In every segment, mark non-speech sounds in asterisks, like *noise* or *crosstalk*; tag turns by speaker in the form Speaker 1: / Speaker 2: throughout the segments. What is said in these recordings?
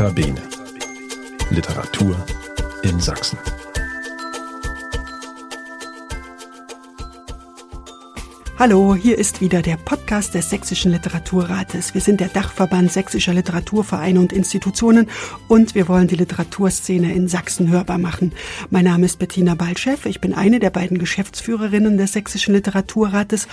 Speaker 1: Nota Bene. Literatur in Sachsen.
Speaker 2: Hallo, hier ist wieder der Podcast des Sächsischen Literaturrates. Wir sind der Dachverband sächsischer Literaturvereine und Institutionen und wir wollen die Literaturszene in Sachsen hörbar machen. Mein Name ist Bettina Balchev, ich bin eine der beiden Geschäftsführerinnen des Sächsischen Literaturrates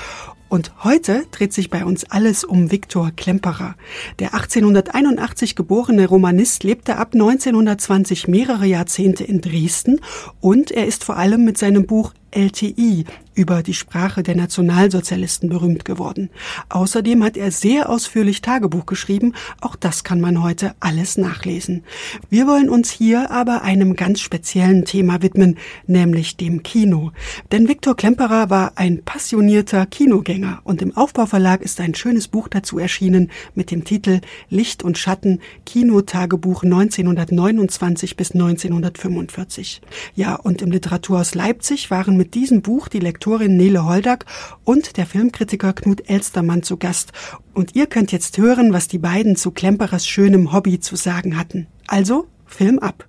Speaker 2: und heute dreht sich bei uns alles um Viktor Klemperer. Der 1881 geborene Romanist lebte ab 1920 mehrere Jahrzehnte in Dresden und er ist vor allem mit seinem Buch LTI über die Sprache der Nationalsozialisten berühmt geworden. Außerdem hat er sehr ausführlich Tagebuch geschrieben. Auch das kann man heute alles nachlesen. Wir wollen uns hier aber einem ganz speziellen Thema widmen, nämlich dem Kino. Denn Viktor Klemperer war ein passionierter Kinogänger und im Aufbauverlag ist ein schönes Buch dazu erschienen mit dem Titel Licht und Schatten Kinotagebuch 1929 bis 1945. Ja, und im Literaturhaus Leipzig waren mit diesem Buch die Lektorin Nele Holdack und der Filmkritiker Knut Elstermann zu Gast. Und ihr könnt jetzt hören, was die beiden zu Klemperers schönem Hobby zu sagen hatten. Also, Film ab.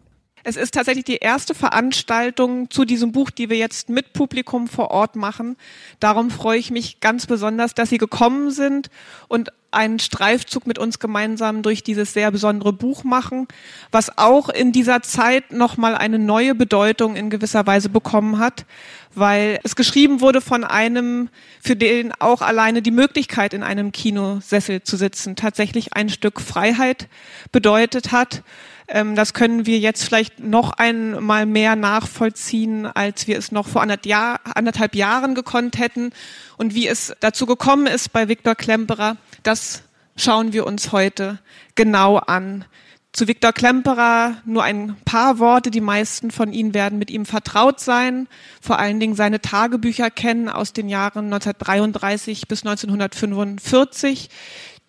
Speaker 3: Es ist tatsächlich die erste Veranstaltung zu diesem Buch, die wir jetzt mit Publikum vor Ort machen. Darum freue ich mich ganz besonders, dass Sie gekommen sind und einen Streifzug mit uns gemeinsam durch dieses sehr besondere Buch machen, was auch in dieser Zeit nochmal eine neue Bedeutung in gewisser Weise bekommen hat, weil es geschrieben wurde von einem, für den auch alleine die Möglichkeit, in einem Kinosessel zu sitzen, tatsächlich ein Stück Freiheit bedeutet hat. Ähm, das können wir jetzt vielleicht noch einmal mehr nachvollziehen, als wir es noch vor anderthalb Jahren gekonnt hätten. Und wie es dazu gekommen ist bei Viktor Klemperer, das schauen wir uns heute genau an. Zu Viktor Klemperer nur ein paar Worte. Die meisten von Ihnen werden mit ihm vertraut sein, vor allen Dingen seine Tagebücher kennen aus den Jahren 1933 bis 1945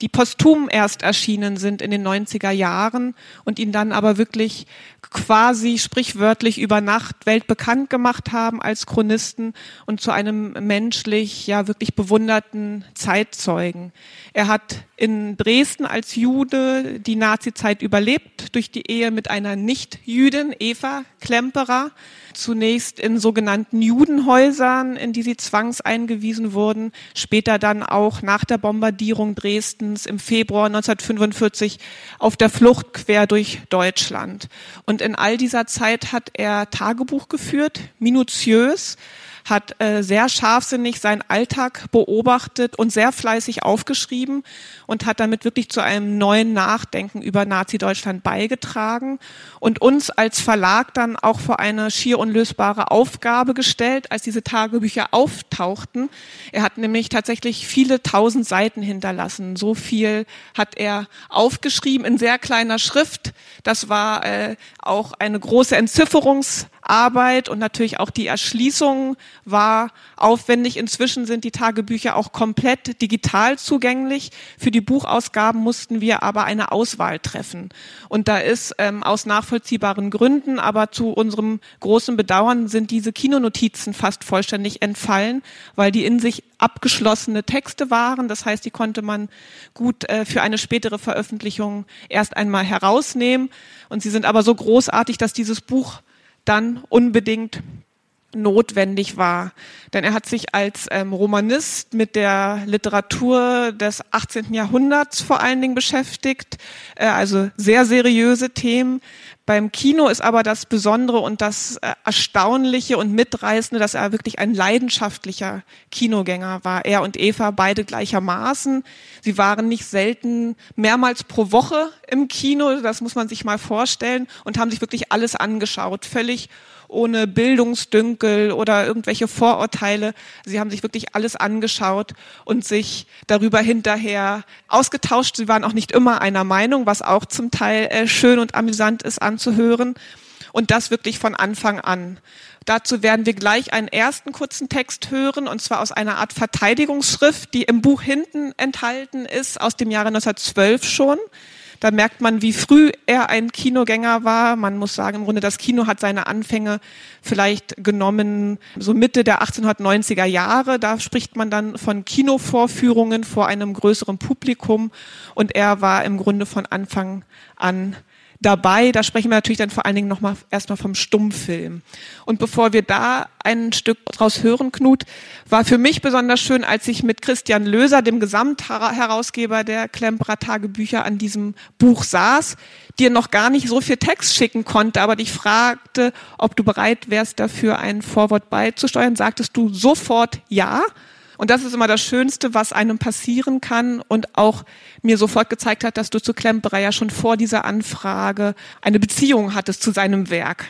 Speaker 3: die posthum erst erschienen sind in den 90er Jahren und ihn dann aber wirklich quasi sprichwörtlich über Nacht weltbekannt gemacht haben als Chronisten und zu einem menschlich ja wirklich bewunderten Zeitzeugen. Er hat in Dresden als Jude die Nazizeit überlebt durch die Ehe mit einer Nicht-Jüdin, Eva Klemperer zunächst in sogenannten Judenhäusern, in die sie zwangseingewiesen wurden, später dann auch nach der Bombardierung Dresdens im Februar 1945 auf der Flucht quer durch Deutschland. Und in all dieser Zeit hat er Tagebuch geführt, minutiös, hat äh, sehr scharfsinnig seinen Alltag beobachtet und sehr fleißig aufgeschrieben und hat damit wirklich zu einem neuen Nachdenken über Nazi-Deutschland beigetragen und uns als Verlag dann auch vor eine schier unlösbare Aufgabe gestellt, als diese Tagebücher auftauchten. Er hat nämlich tatsächlich viele tausend Seiten hinterlassen. So viel hat er aufgeschrieben in sehr kleiner Schrift. Das war äh, auch eine große Entzifferungsarbeit und natürlich auch die Erschließung war aufwendig. Inzwischen sind die Tagebücher auch komplett digital zugänglich. Für die Buchausgaben mussten wir aber eine Auswahl treffen. Und da ist ähm, aus nachvollziehbaren Gründen, aber zu unserem großen Bedauern sind diese Kinonotizen fast vollständig entfallen, weil die in sich abgeschlossene Texte waren. Das heißt, die konnte man gut äh, für eine spätere Veröffentlichung erst einmal herausnehmen. Und sie sind aber so großartig, dass dieses Buch dann unbedingt notwendig war. Denn er hat sich als ähm, Romanist mit der Literatur des 18. Jahrhunderts vor allen Dingen beschäftigt, äh, also sehr seriöse Themen. Beim Kino ist aber das Besondere und das äh, Erstaunliche und Mitreißende, dass er wirklich ein leidenschaftlicher Kinogänger war. Er und Eva beide gleichermaßen. Sie waren nicht selten mehrmals pro Woche im Kino, das muss man sich mal vorstellen, und haben sich wirklich alles angeschaut, völlig ohne Bildungsdünkel oder irgendwelche Vorurteile. Sie haben sich wirklich alles angeschaut und sich darüber hinterher ausgetauscht. Sie waren auch nicht immer einer Meinung, was auch zum Teil äh, schön und amüsant ist anzuhören. Und das wirklich von Anfang an. Dazu werden wir gleich einen ersten kurzen Text hören, und zwar aus einer Art Verteidigungsschrift, die im Buch hinten enthalten ist, aus dem Jahre 1912 schon. Da merkt man, wie früh er ein Kinogänger war. Man muss sagen, im Grunde das Kino hat seine Anfänge vielleicht genommen, so Mitte der 1890er Jahre. Da spricht man dann von Kinovorführungen vor einem größeren Publikum. Und er war im Grunde von Anfang an dabei. Da sprechen wir natürlich dann vor allen Dingen nochmal erstmal vom Stummfilm. Und bevor wir da ein Stück draus hören, Knut, war für mich besonders schön, als ich mit Christian Löser, dem Gesamtherausgeber der Klemperer Tagebücher, an diesem Buch saß, dir noch gar nicht so viel Text schicken konnte, aber dich fragte, ob du bereit wärst, dafür ein Vorwort beizusteuern, sagtest du sofort ja. Und das ist immer das Schönste, was einem passieren kann und auch mir sofort gezeigt hat, dass du zu Klemperer ja schon vor dieser Anfrage eine Beziehung hattest zu seinem Werk.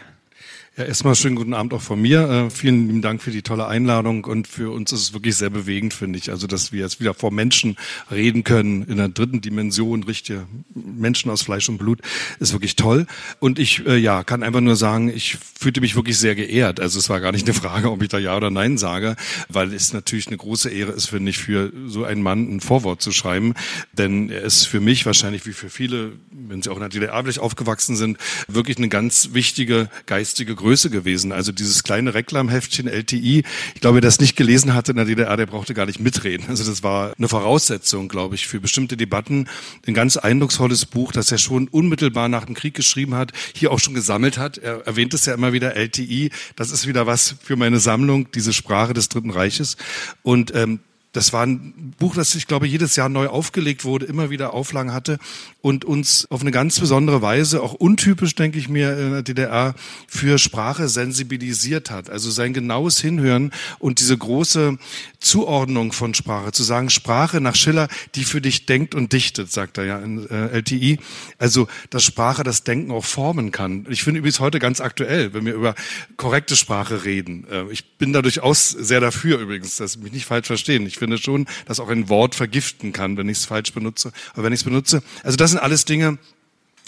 Speaker 4: Ja, erstmal schönen guten Abend auch von mir. Äh, vielen lieben Dank für die tolle Einladung und für uns ist es wirklich sehr bewegend, finde ich. Also, dass wir jetzt wieder vor Menschen reden können in der dritten Dimension, richtige Menschen aus Fleisch und Blut, ist wirklich toll. Und ich, äh, ja, kann einfach nur sagen, ich fühlte mich wirklich sehr geehrt. Also, es war gar nicht eine Frage, ob ich da Ja oder Nein sage, weil es natürlich eine große Ehre ist, finde ich, für so einen Mann ein Vorwort zu schreiben. Denn er ist für mich wahrscheinlich wie für viele, wenn sie auch in der DDR aufgewachsen sind, wirklich eine ganz wichtige geistige Größe Größe gewesen. Also dieses kleine Reklamheftchen LTI, ich glaube, wer das nicht gelesen hatte in der DDR, der brauchte gar nicht mitreden. Also das war eine Voraussetzung, glaube ich, für bestimmte Debatten. Ein ganz eindrucksvolles Buch, das er schon unmittelbar nach dem Krieg geschrieben hat, hier auch schon gesammelt hat. Er erwähnt es ja immer wieder, LTI. Das ist wieder was für meine Sammlung, diese Sprache des Dritten Reiches. Und ähm, das war ein Buch, das ich glaube jedes Jahr neu aufgelegt wurde, immer wieder Auflagen hatte und uns auf eine ganz besondere Weise, auch untypisch, denke ich mir, in der DDR, für Sprache sensibilisiert hat. Also sein genaues Hinhören und diese große Zuordnung von Sprache, zu sagen, Sprache nach Schiller, die für dich denkt und dichtet, sagt er ja in äh, LTI. Also, dass Sprache das Denken auch formen kann. Ich finde übrigens heute ganz aktuell, wenn wir über korrekte Sprache reden. Äh, ich bin da durchaus sehr dafür übrigens, dass mich nicht falsch verstehen. Ich finde schon, dass auch ein Wort vergiften kann, wenn ich es falsch benutze. Aber wenn ich es benutze, also das sind alles Dinge,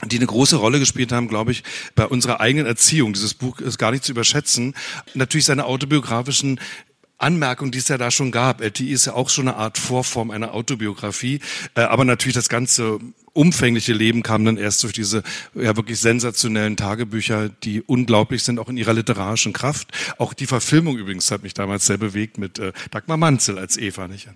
Speaker 4: die eine große Rolle gespielt haben, glaube ich, bei unserer eigenen Erziehung. Dieses Buch ist gar nicht zu überschätzen. Natürlich seine autobiografischen Anmerkungen, die es ja da schon gab. LTI ist ja auch schon eine Art Vorform einer Autobiografie, äh, aber natürlich das ganze umfängliche Leben kam dann erst durch diese ja wirklich sensationellen Tagebücher, die unglaublich sind, auch in ihrer literarischen Kraft. Auch die Verfilmung übrigens hat mich damals sehr bewegt mit äh, Dagmar Manzel als Eva. Nicht?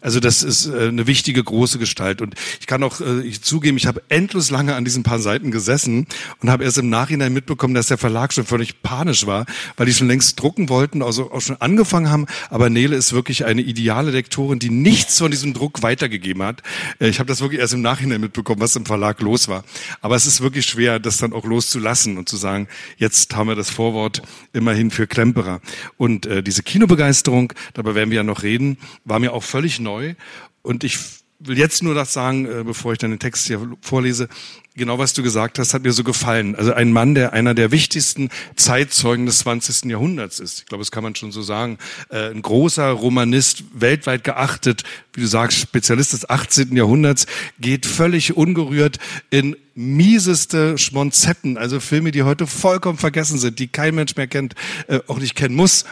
Speaker 4: Also das ist äh, eine wichtige große Gestalt und ich kann auch äh, ich zugeben, ich habe endlos lange an diesen paar Seiten gesessen und habe erst im Nachhinein mitbekommen, dass der Verlag schon völlig panisch war, weil die schon längst drucken wollten, also auch schon angefangen haben. Aber Nele ist wirklich eine ideale Lektorin, die nichts von diesem Druck weitergegeben hat. Äh, ich habe das wirklich erst im Nachhinein mitbekommen mitbekommen, was im Verlag los war. Aber es ist wirklich schwer, das dann auch loszulassen und zu sagen, jetzt haben wir das Vorwort immerhin für Klemperer. Und äh, diese Kinobegeisterung, darüber werden wir ja noch reden, war mir auch völlig neu. Und ich will jetzt nur das sagen, äh, bevor ich dann den Text hier vorlese genau was du gesagt hast, hat mir so gefallen. Also ein Mann, der einer der wichtigsten Zeitzeugen des 20. Jahrhunderts ist. Ich glaube, das kann man schon so sagen. Äh, ein großer Romanist, weltweit geachtet, wie du sagst, Spezialist des 18. Jahrhunderts, geht völlig ungerührt in mieseste Schmonzetten, also Filme, die heute vollkommen vergessen sind, die kein Mensch mehr kennt, äh, auch nicht kennen muss.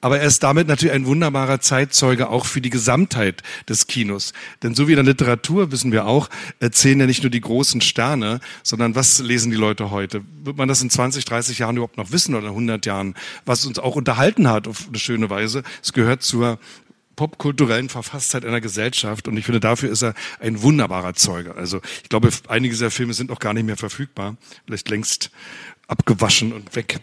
Speaker 4: Aber er ist damit natürlich ein wunderbarer Zeitzeuge auch für die Gesamtheit des Kinos. Denn so wie in der Literatur wissen wir auch, erzählen ja nicht nur die großen Sterne, sondern was lesen die Leute heute? Wird man das in 20, 30 Jahren überhaupt noch wissen oder in 100 Jahren? Was uns auch unterhalten hat auf eine schöne Weise. Es gehört zur popkulturellen Verfasstheit einer Gesellschaft und ich finde, dafür ist er ein wunderbarer Zeuge. Also ich glaube, einige dieser Filme sind auch gar nicht mehr verfügbar, vielleicht längst abgewaschen und weg.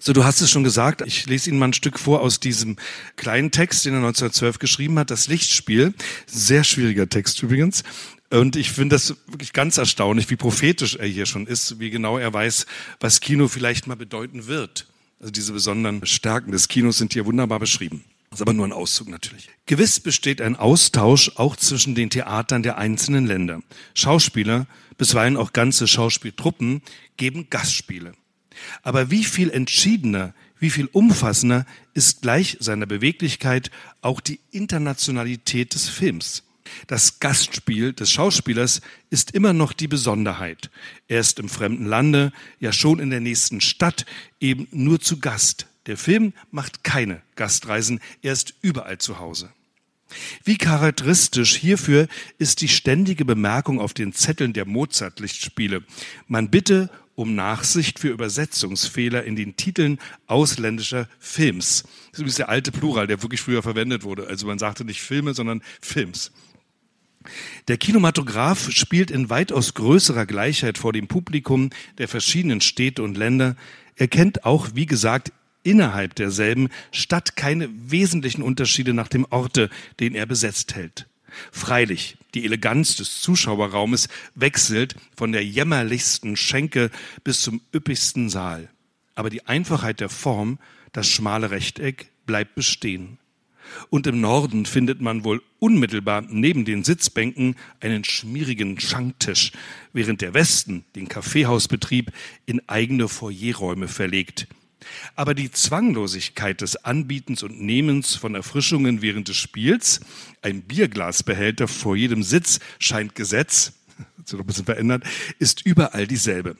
Speaker 4: So, du hast es schon gesagt. Ich lese Ihnen mal ein Stück vor aus diesem kleinen Text, den er 1912 geschrieben hat, das Lichtspiel. Sehr schwieriger Text übrigens. Und ich finde das wirklich ganz erstaunlich, wie prophetisch er hier schon ist, wie genau er weiß, was Kino vielleicht mal bedeuten wird. Also diese besonderen Stärken des Kinos sind hier wunderbar beschrieben. Das ist aber nur ein Auszug natürlich. Gewiss besteht ein Austausch auch zwischen den Theatern der einzelnen Länder. Schauspieler, bisweilen auch ganze Schauspieltruppen, geben Gastspiele. Aber wie viel entschiedener, wie viel umfassender ist gleich seiner Beweglichkeit auch die Internationalität des Films. Das Gastspiel des Schauspielers ist immer noch die Besonderheit. Er ist im fremden Lande, ja schon in der nächsten Stadt, eben nur zu Gast. Der Film macht keine Gastreisen, er ist überall zu Hause. Wie charakteristisch hierfür ist die ständige Bemerkung auf den Zetteln der Mozart-Lichtspiele. Man bitte um Nachsicht für Übersetzungsfehler in den Titeln ausländischer Films. Das ist übrigens der alte Plural, der wirklich früher verwendet wurde. Also man sagte nicht Filme, sondern Films. Der Kinematograph spielt in weitaus größerer Gleichheit vor dem Publikum der verschiedenen Städte und Länder. Er kennt auch, wie gesagt, innerhalb derselben Stadt keine wesentlichen Unterschiede nach dem Orte, den er besetzt hält. Freilich, die Eleganz des Zuschauerraumes wechselt von der jämmerlichsten Schenke bis zum üppigsten Saal. Aber die Einfachheit der Form, das schmale Rechteck, bleibt bestehen. Und im Norden findet man wohl unmittelbar neben den Sitzbänken einen schmierigen Schanktisch, während der Westen den Kaffeehausbetrieb in eigene Foyerräume verlegt. Aber die Zwanglosigkeit des Anbietens und Nehmens von Erfrischungen während des Spiels, ein Bierglasbehälter vor jedem Sitz scheint Gesetz, hat sich noch ein bisschen verändert, ist überall dieselbe.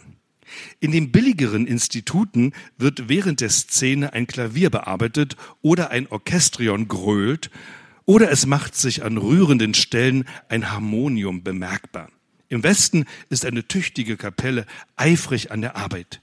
Speaker 4: In den billigeren Instituten wird während der Szene ein Klavier bearbeitet oder ein Orchestrion grölt oder es macht sich an rührenden Stellen ein Harmonium bemerkbar. Im Westen ist eine tüchtige Kapelle eifrig an der Arbeit.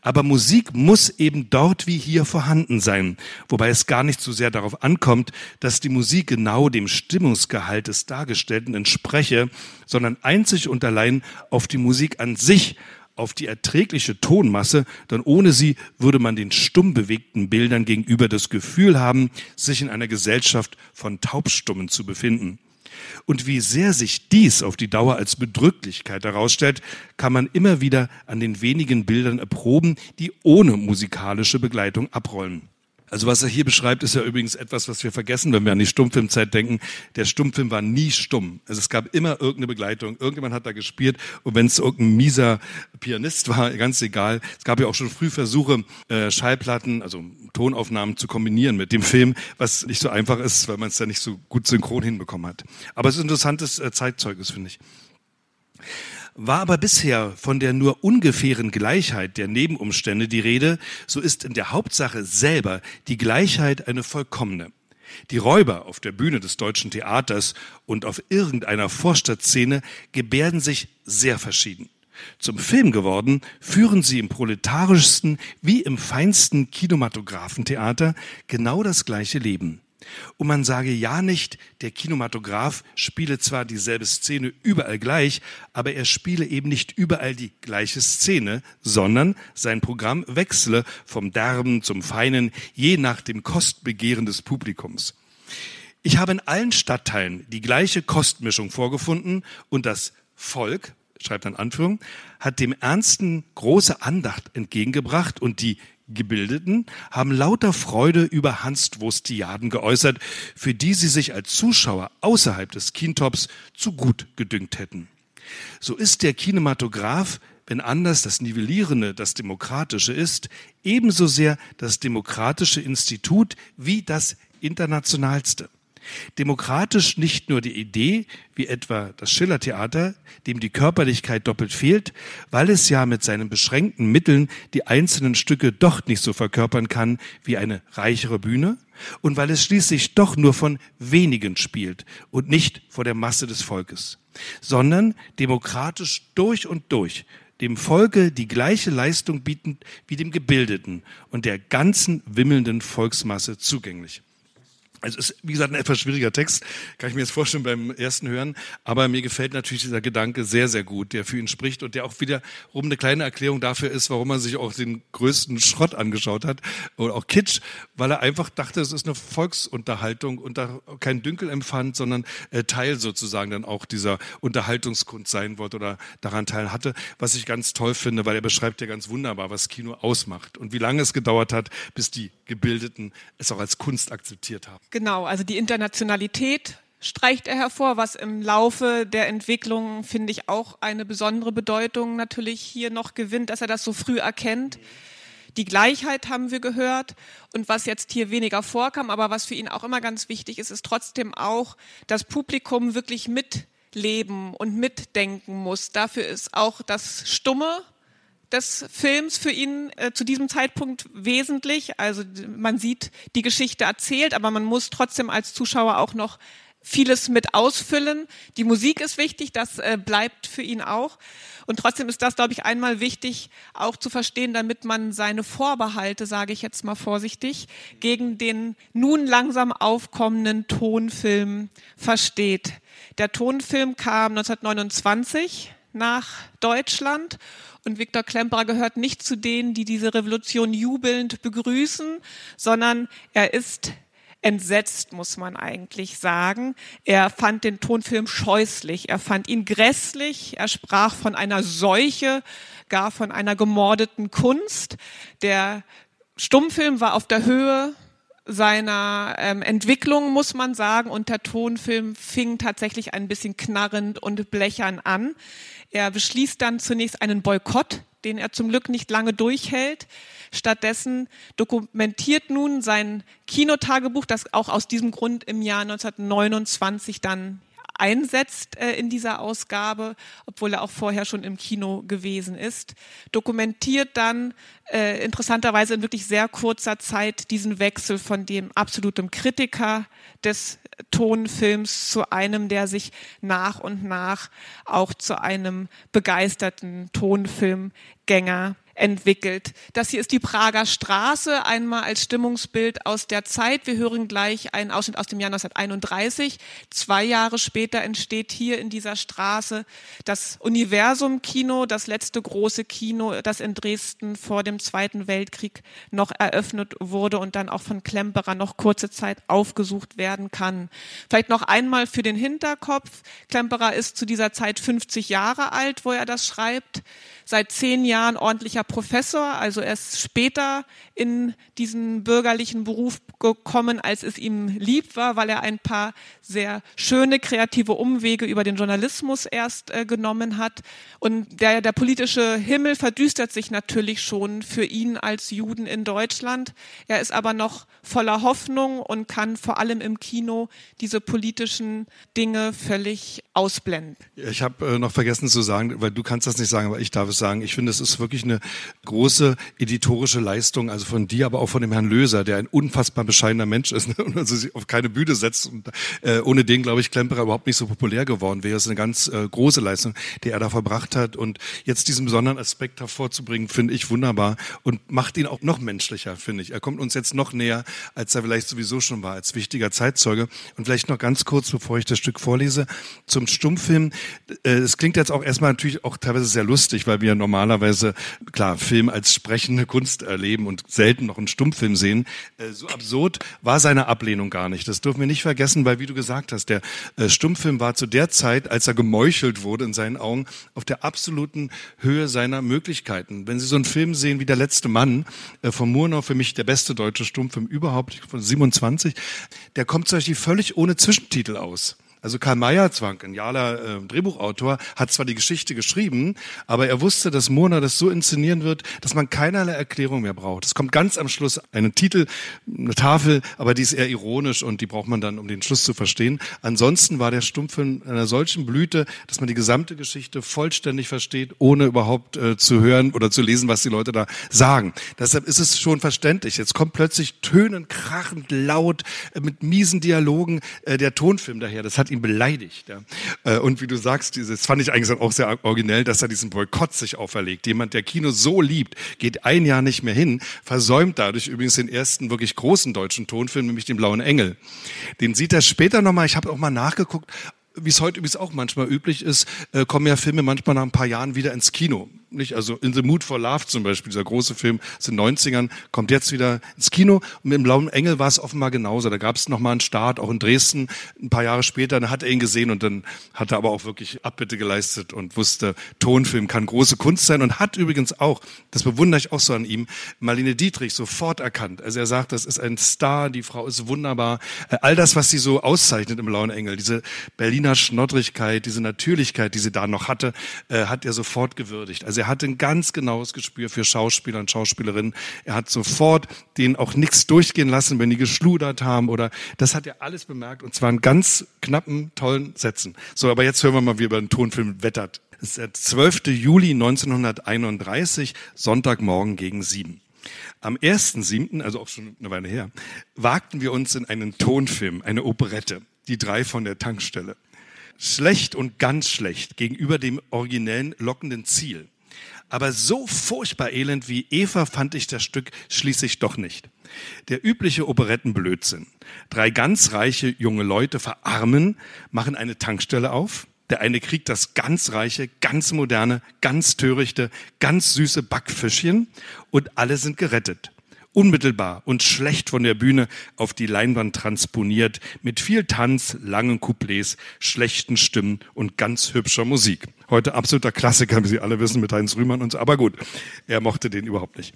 Speaker 4: Aber Musik muss eben dort wie hier vorhanden sein, wobei es gar nicht so sehr darauf ankommt, dass die Musik genau dem Stimmungsgehalt des Dargestellten entspreche, sondern einzig und allein auf die Musik an sich, auf die erträgliche Tonmasse, denn ohne sie würde man den stumm bewegten Bildern gegenüber das Gefühl haben, sich in einer Gesellschaft von Taubstummen zu befinden. Und wie sehr sich dies auf die Dauer als Bedrücklichkeit herausstellt, kann man immer wieder an den wenigen Bildern erproben, die ohne musikalische Begleitung abrollen. Also was er hier beschreibt, ist ja übrigens etwas, was wir vergessen, wenn wir an die Stummfilmzeit denken. Der Stummfilm war nie stumm. Also es gab immer irgendeine Begleitung. Irgendjemand hat da gespielt. Und wenn es irgendein mieser Pianist war, ganz egal. Es gab ja auch schon früh Versuche, äh, Schallplatten, also Tonaufnahmen zu kombinieren mit dem Film, was nicht so einfach ist, weil man es da nicht so gut synchron hinbekommen hat. Aber es ist interessantes äh, Zeitzeugnis, finde ich. War aber bisher von der nur ungefähren Gleichheit der Nebenumstände die Rede, so ist in der Hauptsache selber die Gleichheit eine vollkommene. Die Räuber auf der Bühne des deutschen Theaters und auf irgendeiner Vorstadtszene gebärden sich sehr verschieden. Zum Film geworden, führen sie im proletarischsten wie im feinsten Kinematographentheater genau das gleiche Leben. Und man sage ja nicht, der Kinematograph spiele zwar dieselbe Szene überall gleich, aber er spiele eben nicht überall die gleiche Szene, sondern sein Programm wechsle vom Derben zum Feinen, je nach dem Kostbegehren des Publikums. Ich habe in allen Stadtteilen die gleiche Kostmischung vorgefunden und das Volk, schreibt an Anführung, hat dem Ernsten große Andacht entgegengebracht und die Gebildeten haben lauter Freude über Hanstwurstiaden geäußert, für die sie sich als Zuschauer außerhalb des Kintops zu gut gedüngt hätten. So ist der Kinematograph, wenn anders das Nivellierende das Demokratische ist, ebenso sehr das demokratische Institut wie das internationalste. Demokratisch nicht nur die Idee, wie etwa das Schillertheater, dem die Körperlichkeit doppelt fehlt, weil es ja mit seinen beschränkten Mitteln die einzelnen Stücke doch nicht so verkörpern kann wie eine reichere Bühne, und weil es schließlich doch nur von wenigen spielt und nicht vor der Masse des Volkes, sondern demokratisch durch und durch dem Volke die gleiche Leistung bietend wie dem Gebildeten und der ganzen wimmelnden Volksmasse zugänglich. Es ist, wie gesagt, ein etwas schwieriger Text, kann ich mir jetzt vorstellen beim ersten Hören. Aber mir gefällt natürlich dieser Gedanke sehr, sehr gut, der für ihn spricht und der auch wiederum eine kleine Erklärung dafür ist, warum er sich auch den größten Schrott angeschaut hat oder auch Kitsch, weil er einfach dachte, es ist eine Volksunterhaltung und da kein Dünkel empfand, sondern äh, Teil sozusagen dann auch dieser Unterhaltungskunst sein wollte oder daran teil hatte, was ich ganz toll finde, weil er beschreibt ja ganz wunderbar, was Kino ausmacht und wie lange es gedauert hat, bis die Gebildeten es auch als Kunst akzeptiert haben.
Speaker 3: Genau, also die Internationalität streicht er hervor, was im Laufe der Entwicklung, finde ich, auch eine besondere Bedeutung natürlich hier noch gewinnt, dass er das so früh erkennt. Die Gleichheit haben wir gehört und was jetzt hier weniger vorkam, aber was für ihn auch immer ganz wichtig ist, ist trotzdem auch, das Publikum wirklich mitleben und mitdenken muss. Dafür ist auch das Stumme des Films für ihn äh, zu diesem Zeitpunkt wesentlich. Also man sieht die Geschichte erzählt, aber man muss trotzdem als Zuschauer auch noch vieles mit ausfüllen. Die Musik ist wichtig, das äh, bleibt für ihn auch. Und trotzdem ist das, glaube ich, einmal wichtig, auch zu verstehen, damit man seine Vorbehalte, sage ich jetzt mal vorsichtig, gegen den nun langsam aufkommenden Tonfilm versteht. Der Tonfilm kam 1929 nach Deutschland und Viktor Klemperer gehört nicht zu denen, die diese Revolution jubelnd begrüßen, sondern er ist entsetzt, muss man eigentlich sagen. Er fand den Tonfilm scheußlich, er fand ihn grässlich, er sprach von einer Seuche, gar von einer gemordeten Kunst. Der Stummfilm war auf der Höhe seiner ähm, Entwicklung, muss man sagen, und der Tonfilm fing tatsächlich ein bisschen knarrend und blechern an. Er beschließt dann zunächst einen Boykott, den er zum Glück nicht lange durchhält. Stattdessen dokumentiert nun sein Kinotagebuch, das auch aus diesem Grund im Jahr 1929 dann einsetzt äh, in dieser Ausgabe, obwohl er auch vorher schon im Kino gewesen ist, dokumentiert dann äh, interessanterweise in wirklich sehr kurzer Zeit diesen Wechsel von dem absoluten Kritiker des Tonfilms zu einem, der sich nach und nach auch zu einem begeisterten Tonfilmgänger entwickelt. Das hier ist die Prager Straße, einmal als Stimmungsbild aus der Zeit. Wir hören gleich einen Ausschnitt aus dem Jahr 1931. Zwei Jahre später entsteht hier in dieser Straße das Universum-Kino, das letzte große Kino, das in Dresden vor dem Zweiten Weltkrieg noch eröffnet wurde und dann auch von Klemperer noch kurze Zeit aufgesucht werden kann. Vielleicht noch einmal für den Hinterkopf. Klemperer ist zu dieser Zeit 50 Jahre alt, wo er das schreibt seit zehn Jahren ordentlicher Professor, also er ist später in diesen bürgerlichen Beruf gekommen, als es ihm lieb war, weil er ein paar sehr schöne kreative Umwege über den Journalismus erst äh, genommen hat. Und der, der politische Himmel verdüstert sich natürlich schon für ihn als Juden in Deutschland. Er ist aber noch voller Hoffnung und kann vor allem im Kino diese politischen Dinge völlig ausblenden.
Speaker 4: Ich habe äh, noch vergessen zu sagen, weil du kannst das nicht sagen, aber ich darf es sagen. Ich finde, es ist wirklich eine große editorische Leistung, also von dir, aber auch von dem Herrn Löser, der ein unfassbar bescheidener Mensch ist *laughs* ne? und also sich auf keine Bühne setzt. Und, äh, ohne den, glaube ich, Klemperer überhaupt nicht so populär geworden wäre. Es ist eine ganz äh, große Leistung, die er da verbracht hat. Und jetzt diesen besonderen Aspekt hervorzubringen, finde ich wunderbar und macht ihn auch noch menschlicher, finde ich. Er kommt uns jetzt noch näher, als er vielleicht sowieso schon war, als wichtiger Zeitzeuge. Und vielleicht noch ganz kurz, bevor ich das Stück vorlese, zum Stummfilm. Äh, es klingt jetzt auch erstmal natürlich auch teilweise sehr lustig, weil wir normalerweise, klar, Film als sprechende Kunst erleben und selten noch einen Stummfilm sehen. Äh, so absurd war seine Ablehnung gar nicht. Das dürfen wir nicht vergessen, weil wie du gesagt hast, der äh, Stummfilm war zu der Zeit, als er gemeuchelt wurde in seinen Augen, auf der absoluten Höhe seiner Möglichkeiten. Wenn Sie so einen Film sehen wie Der letzte Mann äh, von Murnau, für mich der beste deutsche Stummfilm überhaupt, von 27, der kommt zum Beispiel völlig ohne Zwischentitel aus. Also Karl Mayer, zwar ein genialer äh, Drehbuchautor, hat zwar die Geschichte geschrieben, aber er wusste, dass Mona das so inszenieren wird, dass man keinerlei Erklärung mehr braucht. Es kommt ganz am Schluss einen Titel, eine Tafel, aber die ist eher ironisch und die braucht man dann, um den Schluss zu verstehen. Ansonsten war der Stummfilm einer solchen Blüte, dass man die gesamte Geschichte vollständig versteht, ohne überhaupt äh, zu hören oder zu lesen, was die Leute da sagen. Deshalb ist es schon verständlich. Jetzt kommt plötzlich tönend, krachend, laut, äh, mit miesen Dialogen äh, der Tonfilm daher. Das hat ihn beleidigt. Ja. Äh, und wie du sagst, dieses fand ich eigentlich auch sehr originell, dass er diesen Boykott sich auferlegt. Jemand, der Kino so liebt, geht ein Jahr nicht mehr hin, versäumt dadurch übrigens den ersten wirklich großen deutschen Tonfilm, nämlich den Blauen Engel. Den sieht er später nochmal, ich habe auch mal nachgeguckt, wie es heute übrigens auch manchmal üblich ist, äh, kommen ja Filme manchmal nach ein paar Jahren wieder ins Kino nicht, also In the Mood for Love zum Beispiel, dieser große Film aus den 90ern, kommt jetzt wieder ins Kino. Und mit dem Blauen Engel war es offenbar genauso. Da gab es nochmal einen Start, auch in Dresden, ein paar Jahre später, dann hat er ihn gesehen und dann hat er aber auch wirklich Abbitte geleistet und wusste, Tonfilm kann große Kunst sein und hat übrigens auch, das bewundere ich auch so an ihm, Marlene Dietrich sofort erkannt. Also er sagt, das ist ein Star, die Frau ist wunderbar. Äh, all das, was sie so auszeichnet im Blauen Engel, diese Berliner Schnoddrigkeit, diese Natürlichkeit, die sie da noch hatte, äh, hat er sofort gewürdigt. Also er hatte ein ganz genaues Gespür für Schauspieler und Schauspielerinnen. Er hat sofort denen auch nichts durchgehen lassen, wenn die geschludert haben oder das hat er alles bemerkt und zwar in ganz knappen, tollen Sätzen. So, aber jetzt hören wir mal, wie er über den Tonfilm wettert. Es ist der 12. Juli 1931, Sonntagmorgen gegen sieben. Am 1.7., also auch schon eine Weile her, wagten wir uns in einen Tonfilm, eine Operette. die drei von der Tankstelle. Schlecht und ganz schlecht gegenüber dem originellen lockenden Ziel. Aber so furchtbar elend wie Eva fand ich das Stück schließlich doch nicht. Der übliche Operettenblödsinn. Drei ganz reiche junge Leute verarmen, machen eine Tankstelle auf. Der eine kriegt das ganz reiche, ganz moderne, ganz törichte, ganz süße Backfischchen und alle sind gerettet unmittelbar und schlecht von der Bühne auf die Leinwand transponiert, mit viel Tanz, langen Couplets, schlechten Stimmen und ganz hübscher Musik. Heute absoluter Klassiker, wie Sie alle wissen, mit Heinz Rühmann und so. Aber gut, er mochte den überhaupt nicht.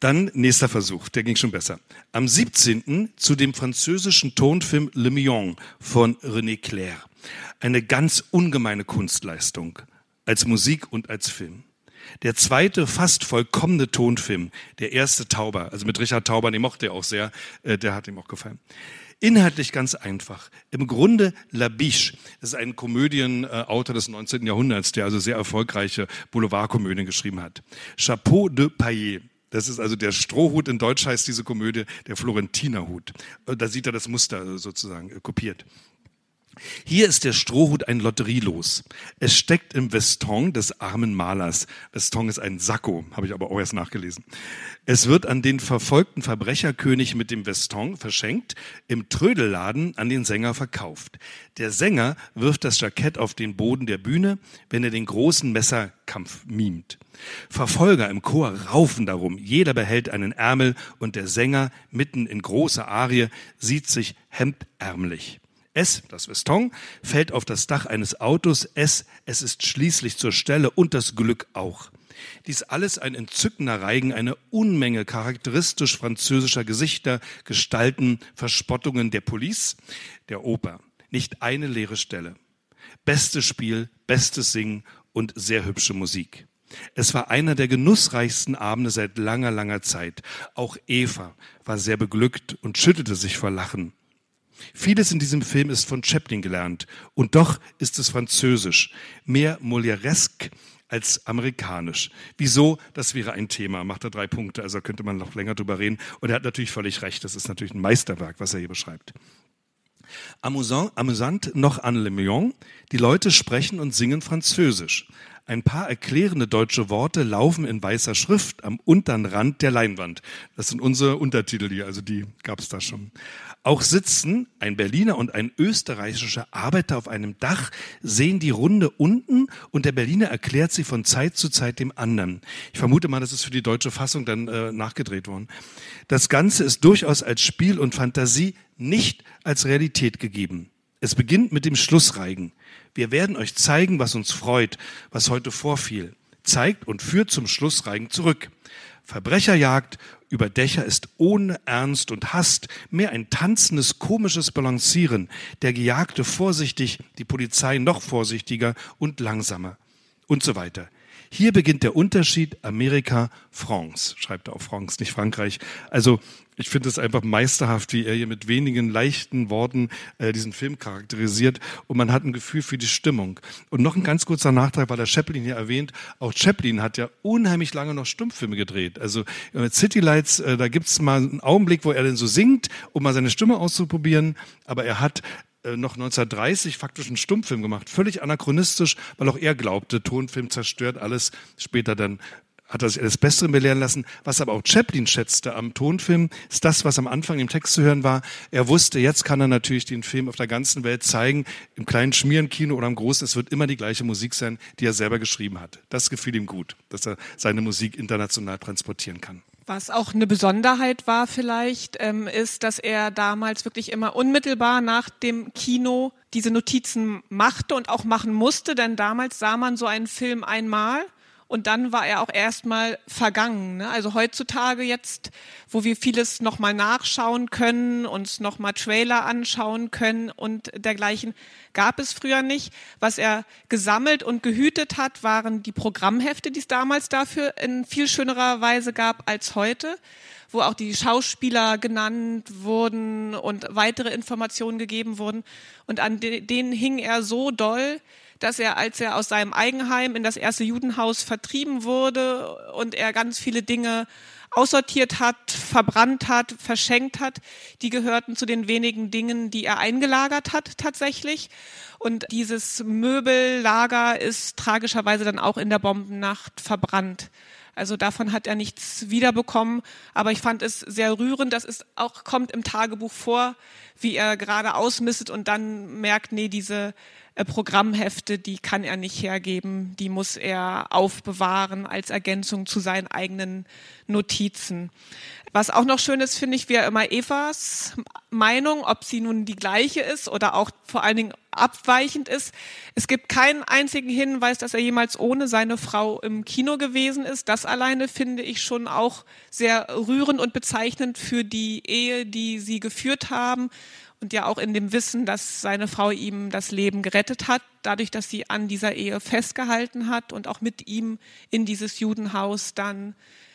Speaker 4: Dann nächster Versuch, der ging schon besser. Am 17. zu dem französischen Tonfilm Le Mion von René Clair. Eine ganz ungemeine Kunstleistung als Musik und als Film. Der zweite fast vollkommene Tonfilm, der erste Tauber, also mit Richard Tauber, den mochte er auch sehr, äh, der hat ihm auch gefallen. Inhaltlich ganz einfach. Im Grunde La Biche, das ist ein Komödienautor des 19. Jahrhunderts, der also sehr erfolgreiche Boulevardkomödien geschrieben hat. Chapeau de Paillet. Das ist also der Strohhut, in Deutsch heißt diese Komödie der Florentinerhut. Äh, da sieht er das Muster sozusagen äh, kopiert. Hier ist der Strohhut ein Lotterielos. Es steckt im Veston des armen Malers. Veston ist ein Sakko, habe ich aber auch erst nachgelesen. Es wird an den verfolgten Verbrecherkönig mit dem Veston verschenkt, im Trödelladen an den Sänger verkauft. Der Sänger wirft das Jackett auf den Boden der Bühne, wenn er den großen Messerkampf mimt. Verfolger im Chor raufen darum, jeder behält einen Ärmel und der Sänger mitten in großer Arie sieht sich hemdärmlich. S, das Veston, fällt auf das Dach eines Autos. S, es ist schließlich zur Stelle und das Glück auch. Dies alles ein entzückender Reigen, eine Unmenge charakteristisch französischer Gesichter, Gestalten, Verspottungen der Police, der Oper. Nicht eine leere Stelle. Bestes Spiel, bestes Singen und sehr hübsche Musik. Es war einer der genussreichsten Abende seit langer, langer Zeit. Auch Eva war sehr beglückt und schüttelte sich vor Lachen. Vieles in diesem Film ist von Chaplin gelernt und doch ist es französisch, mehr Molièresque als amerikanisch. Wieso? Das wäre ein Thema. Macht er drei Punkte, also könnte man noch länger drüber reden. Und er hat natürlich völlig recht. Das ist natürlich ein Meisterwerk, was er hier beschreibt. Amusant, amüsant noch an Le Million. Die Leute sprechen und singen Französisch. Ein paar erklärende deutsche Worte laufen in weißer Schrift am unteren Rand der Leinwand. Das sind unsere Untertitel hier, also die gab es da schon. Auch sitzen ein Berliner und ein österreichischer Arbeiter auf einem Dach, sehen die Runde unten und der Berliner erklärt sie von Zeit zu Zeit dem anderen. Ich vermute mal, das ist für die deutsche Fassung dann äh, nachgedreht worden. Das Ganze ist durchaus als Spiel und Fantasie nicht als Realität gegeben. Es beginnt mit dem Schlussreigen. Wir werden euch zeigen, was uns freut, was heute vorfiel. Zeigt und führt zum Schlussreigen zurück. Verbrecherjagd über Dächer ist ohne Ernst und Hast mehr ein tanzendes, komisches Balancieren. Der Gejagte vorsichtig, die Polizei noch vorsichtiger und langsamer und so weiter. Hier beginnt der Unterschied Amerika, France, schreibt er auf France, nicht Frankreich. Also ich finde es einfach meisterhaft, wie er hier mit wenigen leichten Worten äh, diesen Film charakterisiert und man hat ein Gefühl für die Stimmung. Und noch ein ganz kurzer Nachtrag, weil der Chaplin hier erwähnt, auch Chaplin hat ja unheimlich lange noch Stummfilme gedreht. Also äh, mit City Lights, äh, da gibt's mal einen Augenblick, wo er denn so singt, um mal seine Stimme auszuprobieren, aber er hat äh, noch 1930 faktisch einen Stummfilm gemacht. Völlig anachronistisch, weil auch er glaubte, Tonfilm zerstört alles. Später dann hat er sich alles Bessere belehren lassen. Was aber auch Chaplin schätzte am Tonfilm, ist das, was am Anfang im Text zu hören war. Er wusste, jetzt kann er natürlich den Film auf der ganzen Welt zeigen, im kleinen Schmierenkino oder im großen. Es wird immer die gleiche Musik sein, die er selber geschrieben hat. Das gefiel ihm gut, dass er seine Musik international transportieren kann.
Speaker 3: Was auch eine Besonderheit war vielleicht, ähm, ist, dass er damals wirklich immer unmittelbar nach dem Kino diese Notizen machte und auch machen musste, denn damals sah man so einen Film einmal und dann war er auch erstmal vergangen. Ne? Also heutzutage jetzt, wo wir vieles nochmal nachschauen können, uns nochmal Trailer anschauen können und dergleichen, gab es früher nicht. Was er gesammelt und gehütet hat, waren die Programmhefte, die es damals dafür in viel schönerer Weise gab als heute wo auch die Schauspieler genannt wurden und weitere Informationen gegeben wurden. Und an denen hing er so doll, dass er, als er aus seinem Eigenheim in das erste Judenhaus vertrieben wurde und er ganz viele Dinge aussortiert hat, verbrannt hat, verschenkt hat, die gehörten zu den wenigen Dingen, die er eingelagert hat tatsächlich. Und dieses Möbellager ist tragischerweise dann auch in der Bombennacht verbrannt. Also davon hat er nichts wiederbekommen. Aber ich fand es sehr rührend. Das ist auch, kommt im Tagebuch vor, wie er gerade ausmistet und dann merkt, nee, diese Programmhefte, die kann er nicht hergeben, die muss er aufbewahren als Ergänzung zu seinen eigenen Notizen. Was auch noch schön ist, finde ich, wäre immer Evas Meinung, ob sie nun die gleiche ist oder auch vor allen Dingen abweichend ist. Es gibt keinen einzigen Hinweis, dass er jemals ohne seine Frau im Kino gewesen ist. Das alleine finde ich schon auch sehr rührend und bezeichnend für die Ehe, die sie geführt haben und ja auch in dem Wissen, dass seine Frau ihm das Leben gerettet hat, dadurch, dass sie an dieser Ehe festgehalten hat und auch mit ihm in dieses Judenhaus dann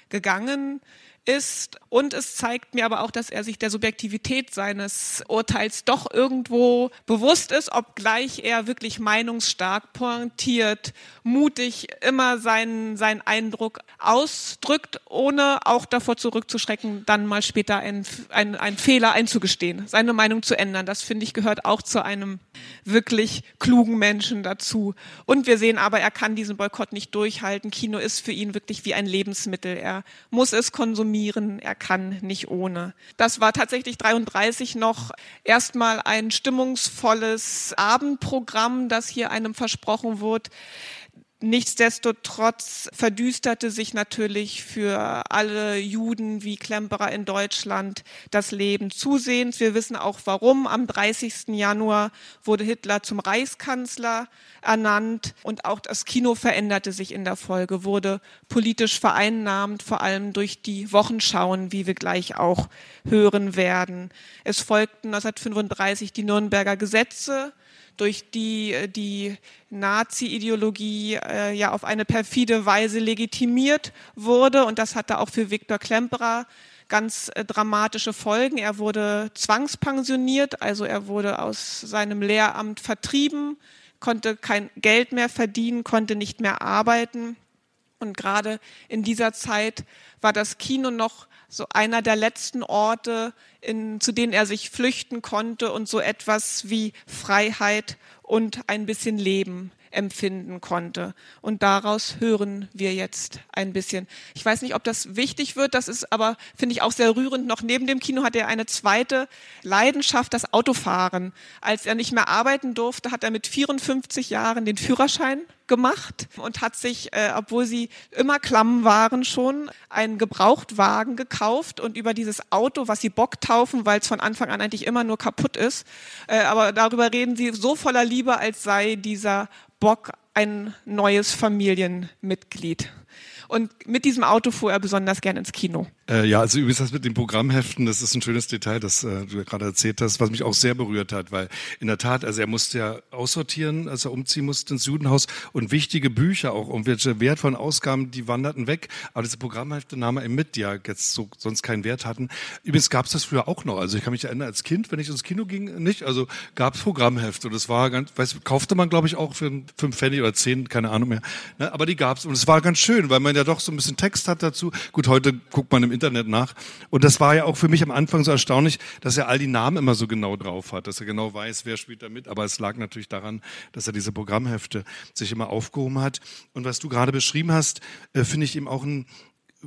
Speaker 3: gegangen ist. Und es zeigt mir aber auch, dass er sich der Subjektivität seines Urteils doch irgendwo bewusst ist, obgleich er wirklich meinungsstark, pointiert, mutig immer seinen, seinen Eindruck ausdrückt, ohne auch davor zurückzuschrecken, dann mal später einen, einen, einen Fehler einzugestehen, seine Meinung zu ändern. Das finde ich gehört auch zu einem wirklich klugen Menschen dazu. Und wir sehen aber, er kann diesen Boykott nicht durchhalten. Kino ist für ihn wirklich wie ein Lebensmittel. Er muss es konsumieren. Er kann nicht ohne. Das war tatsächlich 33 noch erstmal ein stimmungsvolles Abendprogramm, das hier einem versprochen wird. Nichtsdestotrotz verdüsterte sich natürlich für alle Juden wie Klemperer in Deutschland das Leben zusehends. Wir wissen auch warum. Am 30. Januar wurde Hitler zum Reichskanzler ernannt und auch das Kino veränderte sich in der Folge, wurde politisch vereinnahmt, vor allem durch die Wochenschauen, wie wir gleich auch hören werden. Es folgten 1935 die Nürnberger Gesetze, durch die äh, die Nazi-Ideologie äh, ja auf eine perfide Weise legitimiert wurde. Und das hatte auch für Viktor Klemperer ganz äh, dramatische Folgen. Er wurde zwangspensioniert, also er wurde aus seinem Lehramt vertrieben, konnte kein Geld mehr verdienen, konnte nicht mehr arbeiten. Und gerade in dieser Zeit war das Kino noch so einer der letzten Orte, in, zu denen er sich flüchten konnte und so etwas wie Freiheit und ein bisschen Leben empfinden konnte. Und daraus hören wir jetzt ein bisschen. Ich weiß nicht, ob das wichtig wird, das ist aber, finde ich, auch sehr rührend. Noch neben dem Kino hat er eine zweite Leidenschaft, das Autofahren. Als er nicht mehr arbeiten durfte, hat er mit 54 Jahren den Führerschein gemacht und hat sich, äh, obwohl sie immer klamm waren schon, einen Gebrauchtwagen gekauft und über dieses Auto, was sie Bock taufen, weil es von Anfang an eigentlich immer nur kaputt ist, äh, aber darüber reden sie so voller Liebe, als sei dieser Bock ein neues Familienmitglied. Und mit diesem Auto fuhr er besonders gern ins Kino.
Speaker 4: Äh, ja, also übrigens das mit den Programmheften, das ist ein schönes Detail, das äh, du gerade erzählt hast, was mich auch sehr berührt hat, weil in der Tat, also er musste ja aussortieren, als er umziehen musste ins Judenhaus und wichtige Bücher, auch irgendwelche wertvollen Ausgaben, die wanderten weg, aber diese Programmhefte nahm er eben mit, die ja jetzt so, sonst keinen Wert hatten. Übrigens gab es das früher auch noch, also ich kann mich erinnern, als Kind, wenn ich ins Kino ging, nicht, also gab es Programmhefte und das war ganz, weiß, kaufte man glaube ich auch für fünf Pfennig oder zehn, keine Ahnung mehr, ne? aber die gab es und es war ganz schön, weil man ja doch so ein bisschen Text hat dazu. Gut, heute guckt man im Internet nach. Und das war ja auch für mich am Anfang so erstaunlich, dass er all die Namen immer so genau drauf hat, dass er genau weiß, wer spielt da mit. Aber es lag natürlich daran, dass er diese Programmhefte sich immer aufgehoben hat. Und was du gerade beschrieben hast, äh, finde ich eben auch ein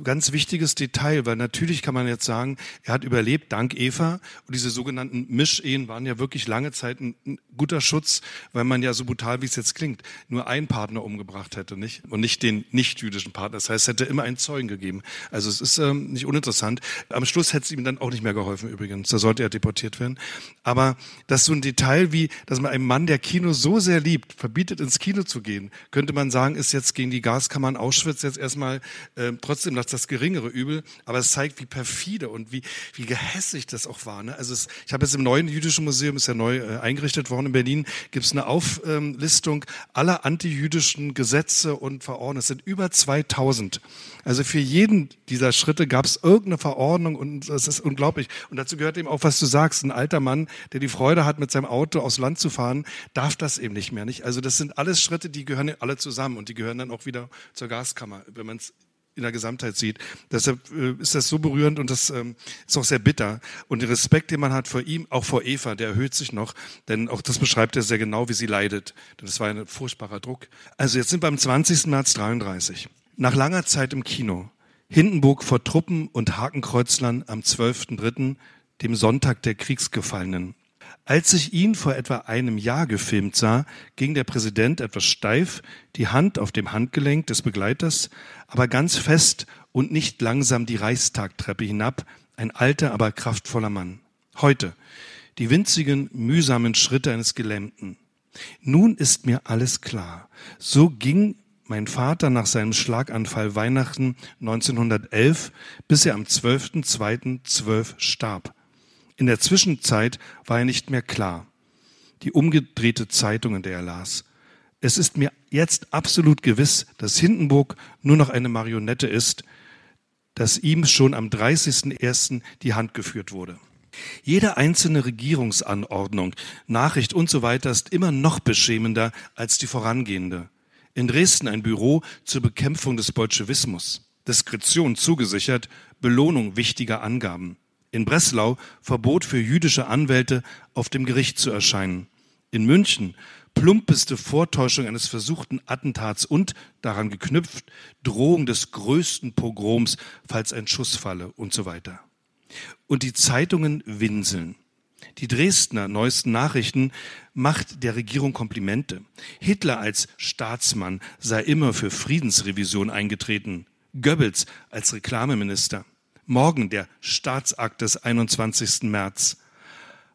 Speaker 4: ganz wichtiges Detail, weil natürlich kann man jetzt sagen, er hat überlebt dank Eva und diese sogenannten Mischehen waren ja wirklich lange Zeit ein, ein guter Schutz, weil man ja so brutal, wie es jetzt klingt, nur einen Partner umgebracht hätte, nicht? Und nicht den nicht-jüdischen Partner. Das heißt, es hätte immer einen Zeugen gegeben. Also es ist ähm, nicht uninteressant. Am Schluss hätte es ihm dann auch nicht mehr geholfen übrigens. Da sollte er deportiert werden. Aber das ist so ein Detail wie, dass man einem Mann, der Kino so sehr liebt, verbietet ins Kino zu gehen, könnte man sagen, ist jetzt gegen die Gaskammern Auschwitz jetzt erstmal äh, trotzdem nach das geringere Übel, aber es zeigt, wie perfide und wie, wie gehässig das auch war. Ne? Also es, ich habe jetzt im neuen jüdischen Museum, ist ja neu äh, eingerichtet worden in Berlin, gibt es eine Auflistung aller antijüdischen Gesetze und Verordnungen. Es sind über 2000. Also für jeden dieser Schritte gab es irgendeine Verordnung und das ist unglaublich. Und dazu gehört eben auch, was du sagst. Ein alter Mann, der die Freude hat, mit seinem Auto aus Land zu fahren, darf das eben nicht mehr. Nicht? Also das sind alles Schritte, die gehören alle zusammen und die gehören dann auch wieder zur Gaskammer, wenn man es in der Gesamtheit sieht. Deshalb äh, ist das so berührend und das ähm, ist auch sehr bitter. Und der Respekt, den man hat vor ihm, auch vor Eva, der erhöht sich noch, denn auch das beschreibt er sehr genau, wie sie leidet. Das war ein furchtbarer Druck. Also jetzt sind wir am 20. März 33. Nach langer Zeit im Kino. Hindenburg vor Truppen und Hakenkreuzlern am 12.3., dem Sonntag der Kriegsgefallenen. Als ich ihn vor etwa einem Jahr gefilmt sah, ging der Präsident etwas steif, die Hand auf dem Handgelenk des Begleiters, aber ganz fest und nicht langsam die Reichstagtreppe hinab, ein alter, aber kraftvoller Mann. Heute, die winzigen, mühsamen Schritte eines Gelähmten. Nun ist mir alles klar. So ging mein Vater nach seinem Schlaganfall Weihnachten 1911, bis er am 12.02.12 starb. In der Zwischenzeit war er nicht mehr klar. Die umgedrehte Zeitung, in der er las. Es ist mir jetzt absolut gewiss, dass Hindenburg nur noch eine Marionette ist, dass ihm schon am 30.01. die Hand geführt wurde. Jede einzelne Regierungsanordnung, Nachricht und so weiter ist immer noch beschämender als die vorangehende. In Dresden ein Büro zur Bekämpfung des Bolschewismus. Diskretion zugesichert, Belohnung wichtiger Angaben. In Breslau Verbot für jüdische Anwälte auf dem Gericht zu erscheinen. In München plumpeste Vortäuschung eines versuchten Attentats und, daran geknüpft, Drohung des größten Pogroms, falls ein Schuss falle und so weiter. Und die Zeitungen winseln. Die Dresdner neuesten Nachrichten macht der Regierung Komplimente. Hitler als Staatsmann sei immer für Friedensrevision eingetreten. Goebbels als Reklameminister. Morgen der Staatsakt des 21. März.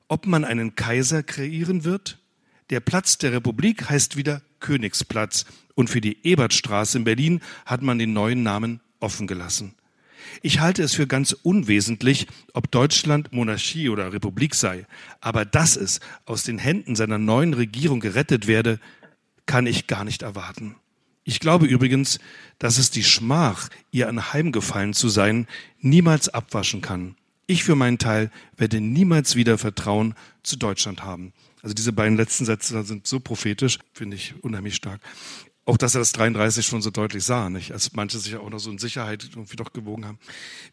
Speaker 4: Ob man einen Kaiser kreieren wird? Der Platz der Republik heißt wieder Königsplatz und für die Ebertstraße in Berlin hat man den neuen Namen offen gelassen. Ich halte es für ganz unwesentlich, ob Deutschland Monarchie oder Republik sei, aber dass es aus den Händen seiner neuen Regierung gerettet werde, kann ich gar nicht erwarten. Ich glaube übrigens, dass es die Schmach, ihr anheimgefallen zu sein, niemals abwaschen kann. Ich für meinen Teil werde niemals wieder Vertrauen zu Deutschland haben. Also diese beiden letzten Sätze sind so prophetisch, finde ich unheimlich stark. Auch dass er das 33 schon so deutlich sah, nicht? Als manche sich auch noch so in Sicherheit irgendwie doch gewogen haben.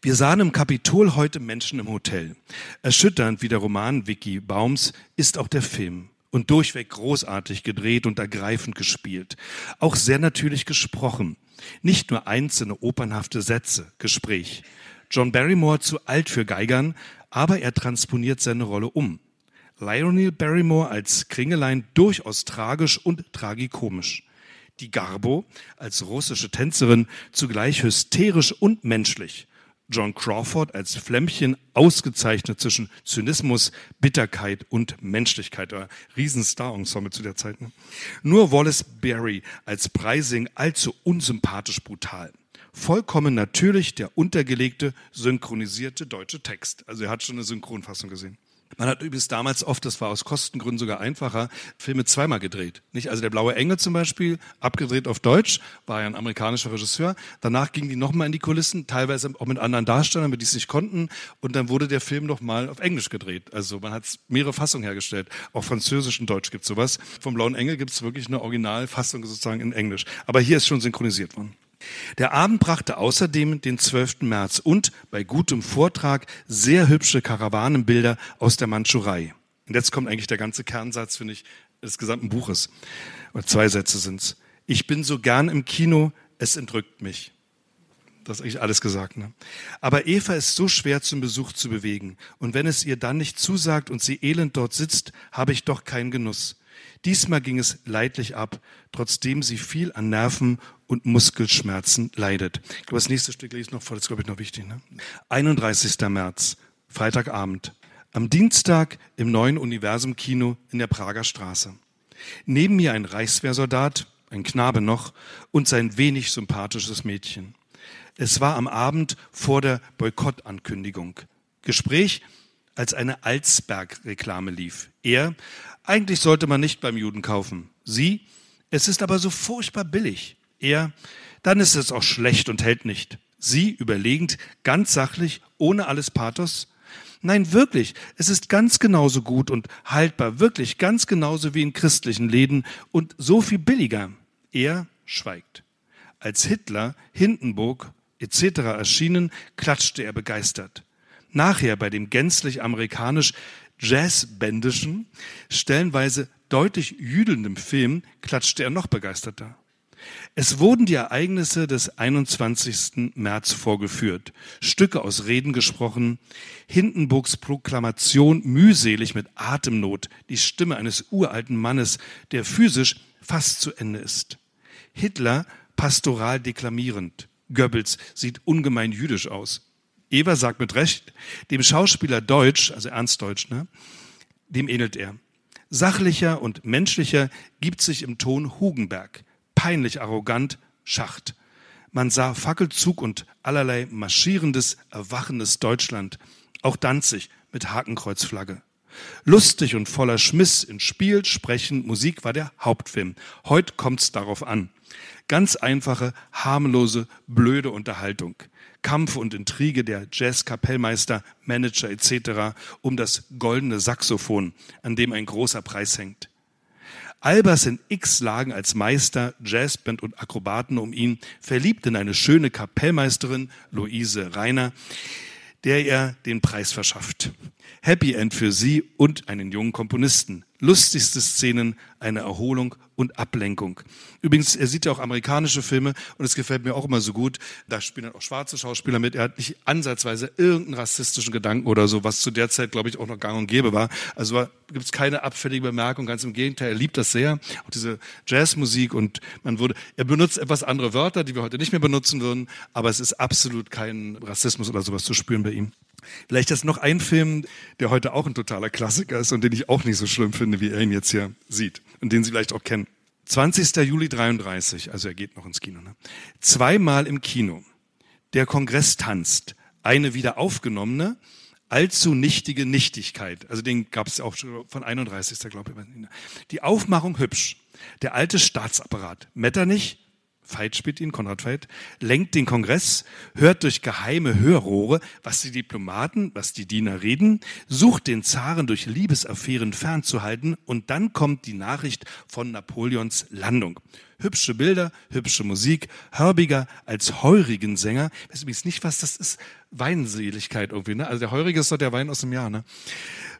Speaker 4: Wir sahen im Kapitol heute Menschen im Hotel. Erschütternd wie der Roman Vicky Baums ist auch der Film und durchweg großartig gedreht und ergreifend gespielt. Auch sehr natürlich gesprochen. Nicht nur einzelne opernhafte Sätze, Gespräch. John Barrymore zu alt für Geigern, aber er transponiert seine Rolle um. Lionel Barrymore als Kringelein durchaus tragisch und tragikomisch. Die Garbo als russische Tänzerin zugleich hysterisch und menschlich. John Crawford als Flämmchen ausgezeichnet zwischen Zynismus, Bitterkeit und Menschlichkeit. Riesenstar-Ensemble zu der Zeit. Ne? Nur Wallace Berry als Preising allzu unsympathisch brutal. Vollkommen natürlich der untergelegte, synchronisierte deutsche Text. Also er hat schon eine Synchronfassung gesehen. Man hat übrigens damals oft, das war aus Kostengründen sogar einfacher, Filme zweimal gedreht. Nicht? Also der Blaue Engel zum Beispiel, abgedreht auf Deutsch, war ja ein amerikanischer Regisseur. Danach gingen die nochmal in die Kulissen, teilweise auch mit anderen Darstellern, damit die es nicht konnten. Und dann wurde der Film nochmal auf Englisch gedreht. Also man hat mehrere Fassungen hergestellt. Auch Französisch und Deutsch gibt sowas. Vom Blauen Engel gibt es wirklich eine Originalfassung sozusagen in Englisch. Aber hier ist schon synchronisiert worden. Der Abend brachte außerdem den 12. März und bei gutem Vortrag sehr hübsche Karawanenbilder aus der Mandschurei. Und jetzt kommt eigentlich der ganze Kernsatz, finde ich, des gesamten Buches. Oder zwei Sätze sind's. Ich bin so gern im Kino, es entrückt mich. Das ist eigentlich alles gesagt. Ne? Aber Eva ist so schwer zum Besuch zu bewegen. Und wenn es ihr dann nicht zusagt und sie elend dort sitzt, habe ich doch keinen Genuss. Diesmal ging es leidlich ab, trotzdem sie viel an Nerven und Muskelschmerzen leidet. Ich glaube, das nächste Stück lese ich noch vor, das ist, glaube ich, noch wichtig. Ne? 31. März, Freitagabend. Am Dienstag im neuen Universum Kino in der Prager Straße. Neben mir ein Reichswehrsoldat, ein Knabe noch, und sein wenig sympathisches Mädchen. Es war am Abend vor der Boykottankündigung. Gespräch, als eine Alsberg-Reklame lief. Er, eigentlich sollte man nicht beim Juden kaufen. Sie, es ist aber so furchtbar billig. Er, dann ist es auch schlecht und hält nicht. Sie, überlegend, ganz sachlich, ohne alles Pathos. Nein, wirklich, es ist ganz genauso gut und haltbar, wirklich ganz genauso wie in christlichen Läden und so viel billiger. Er schweigt. Als Hitler Hindenburg etc. erschienen, klatschte er begeistert. Nachher bei dem gänzlich amerikanisch jazzbändischen, stellenweise deutlich jüdelndem Film klatschte er noch begeisterter. Es wurden die Ereignisse des 21. März vorgeführt, Stücke aus Reden gesprochen, Hindenburgs Proklamation mühselig mit Atemnot, die Stimme eines uralten Mannes, der physisch fast zu Ende ist. Hitler pastoral deklamierend. Goebbels sieht ungemein jüdisch aus. Eber sagt mit Recht, dem Schauspieler Deutsch, also Ernst Deutsch, ne, dem ähnelt er. Sachlicher und menschlicher gibt sich im Ton Hugenberg peinlich arrogant, Schacht. Man sah Fackelzug und allerlei marschierendes, erwachendes Deutschland, auch Danzig mit Hakenkreuzflagge. Lustig und voller Schmiss in Spiel, Sprechen, Musik war der Hauptfilm. Heute kommt's darauf an. Ganz einfache, harmlose, blöde Unterhaltung. Kampf und Intrige der Jazz-Kapellmeister, Manager etc. um das goldene Saxophon, an dem ein großer Preis hängt. Albers in X lagen als Meister, Jazzband und Akrobaten um ihn, verliebt in eine schöne Kapellmeisterin, Luise Reiner, der er den Preis verschafft. Happy End für sie und einen jungen Komponisten. Lustigste Szenen, eine Erholung und Ablenkung. Übrigens, er sieht ja auch amerikanische Filme und es gefällt mir auch immer so gut. Da spielen dann auch schwarze Schauspieler mit. Er hat nicht ansatzweise irgendeinen rassistischen Gedanken oder so, was zu der Zeit, glaube ich, auch noch gang und gäbe war. Also gibt es keine abfällige Bemerkung, ganz im Gegenteil. Er liebt das sehr, auch diese Jazzmusik und man würde, er benutzt etwas andere Wörter, die wir heute nicht mehr benutzen würden, aber es ist absolut kein Rassismus oder sowas zu spüren bei ihm. Vielleicht ist noch ein Film, der heute auch ein totaler Klassiker ist und den ich auch nicht so schlimm finde, wie er ihn jetzt hier sieht und den Sie vielleicht auch kennen. 20. Juli 33, also er geht noch ins Kino. Ne? Zweimal im Kino. Der Kongress tanzt. Eine wieder aufgenommene, allzu nichtige Nichtigkeit. Also den gab es auch schon von 31. glaube ich. Die Aufmachung hübsch. Der alte Staatsapparat. Metternich, Veit spielt ihn, Konrad Veit, lenkt den Kongress, hört durch geheime Hörrohre, was die Diplomaten, was die Diener reden, sucht den Zaren durch Liebesaffären fernzuhalten und dann kommt die Nachricht von Napoleons Landung. Hübsche Bilder, hübsche Musik, Hörbiger als heurigen Sänger. Ich weiß übrigens nicht, was das ist. Weinseligkeit irgendwie, ne? Also der Heurige ist doch der Wein aus dem Jahr, ne?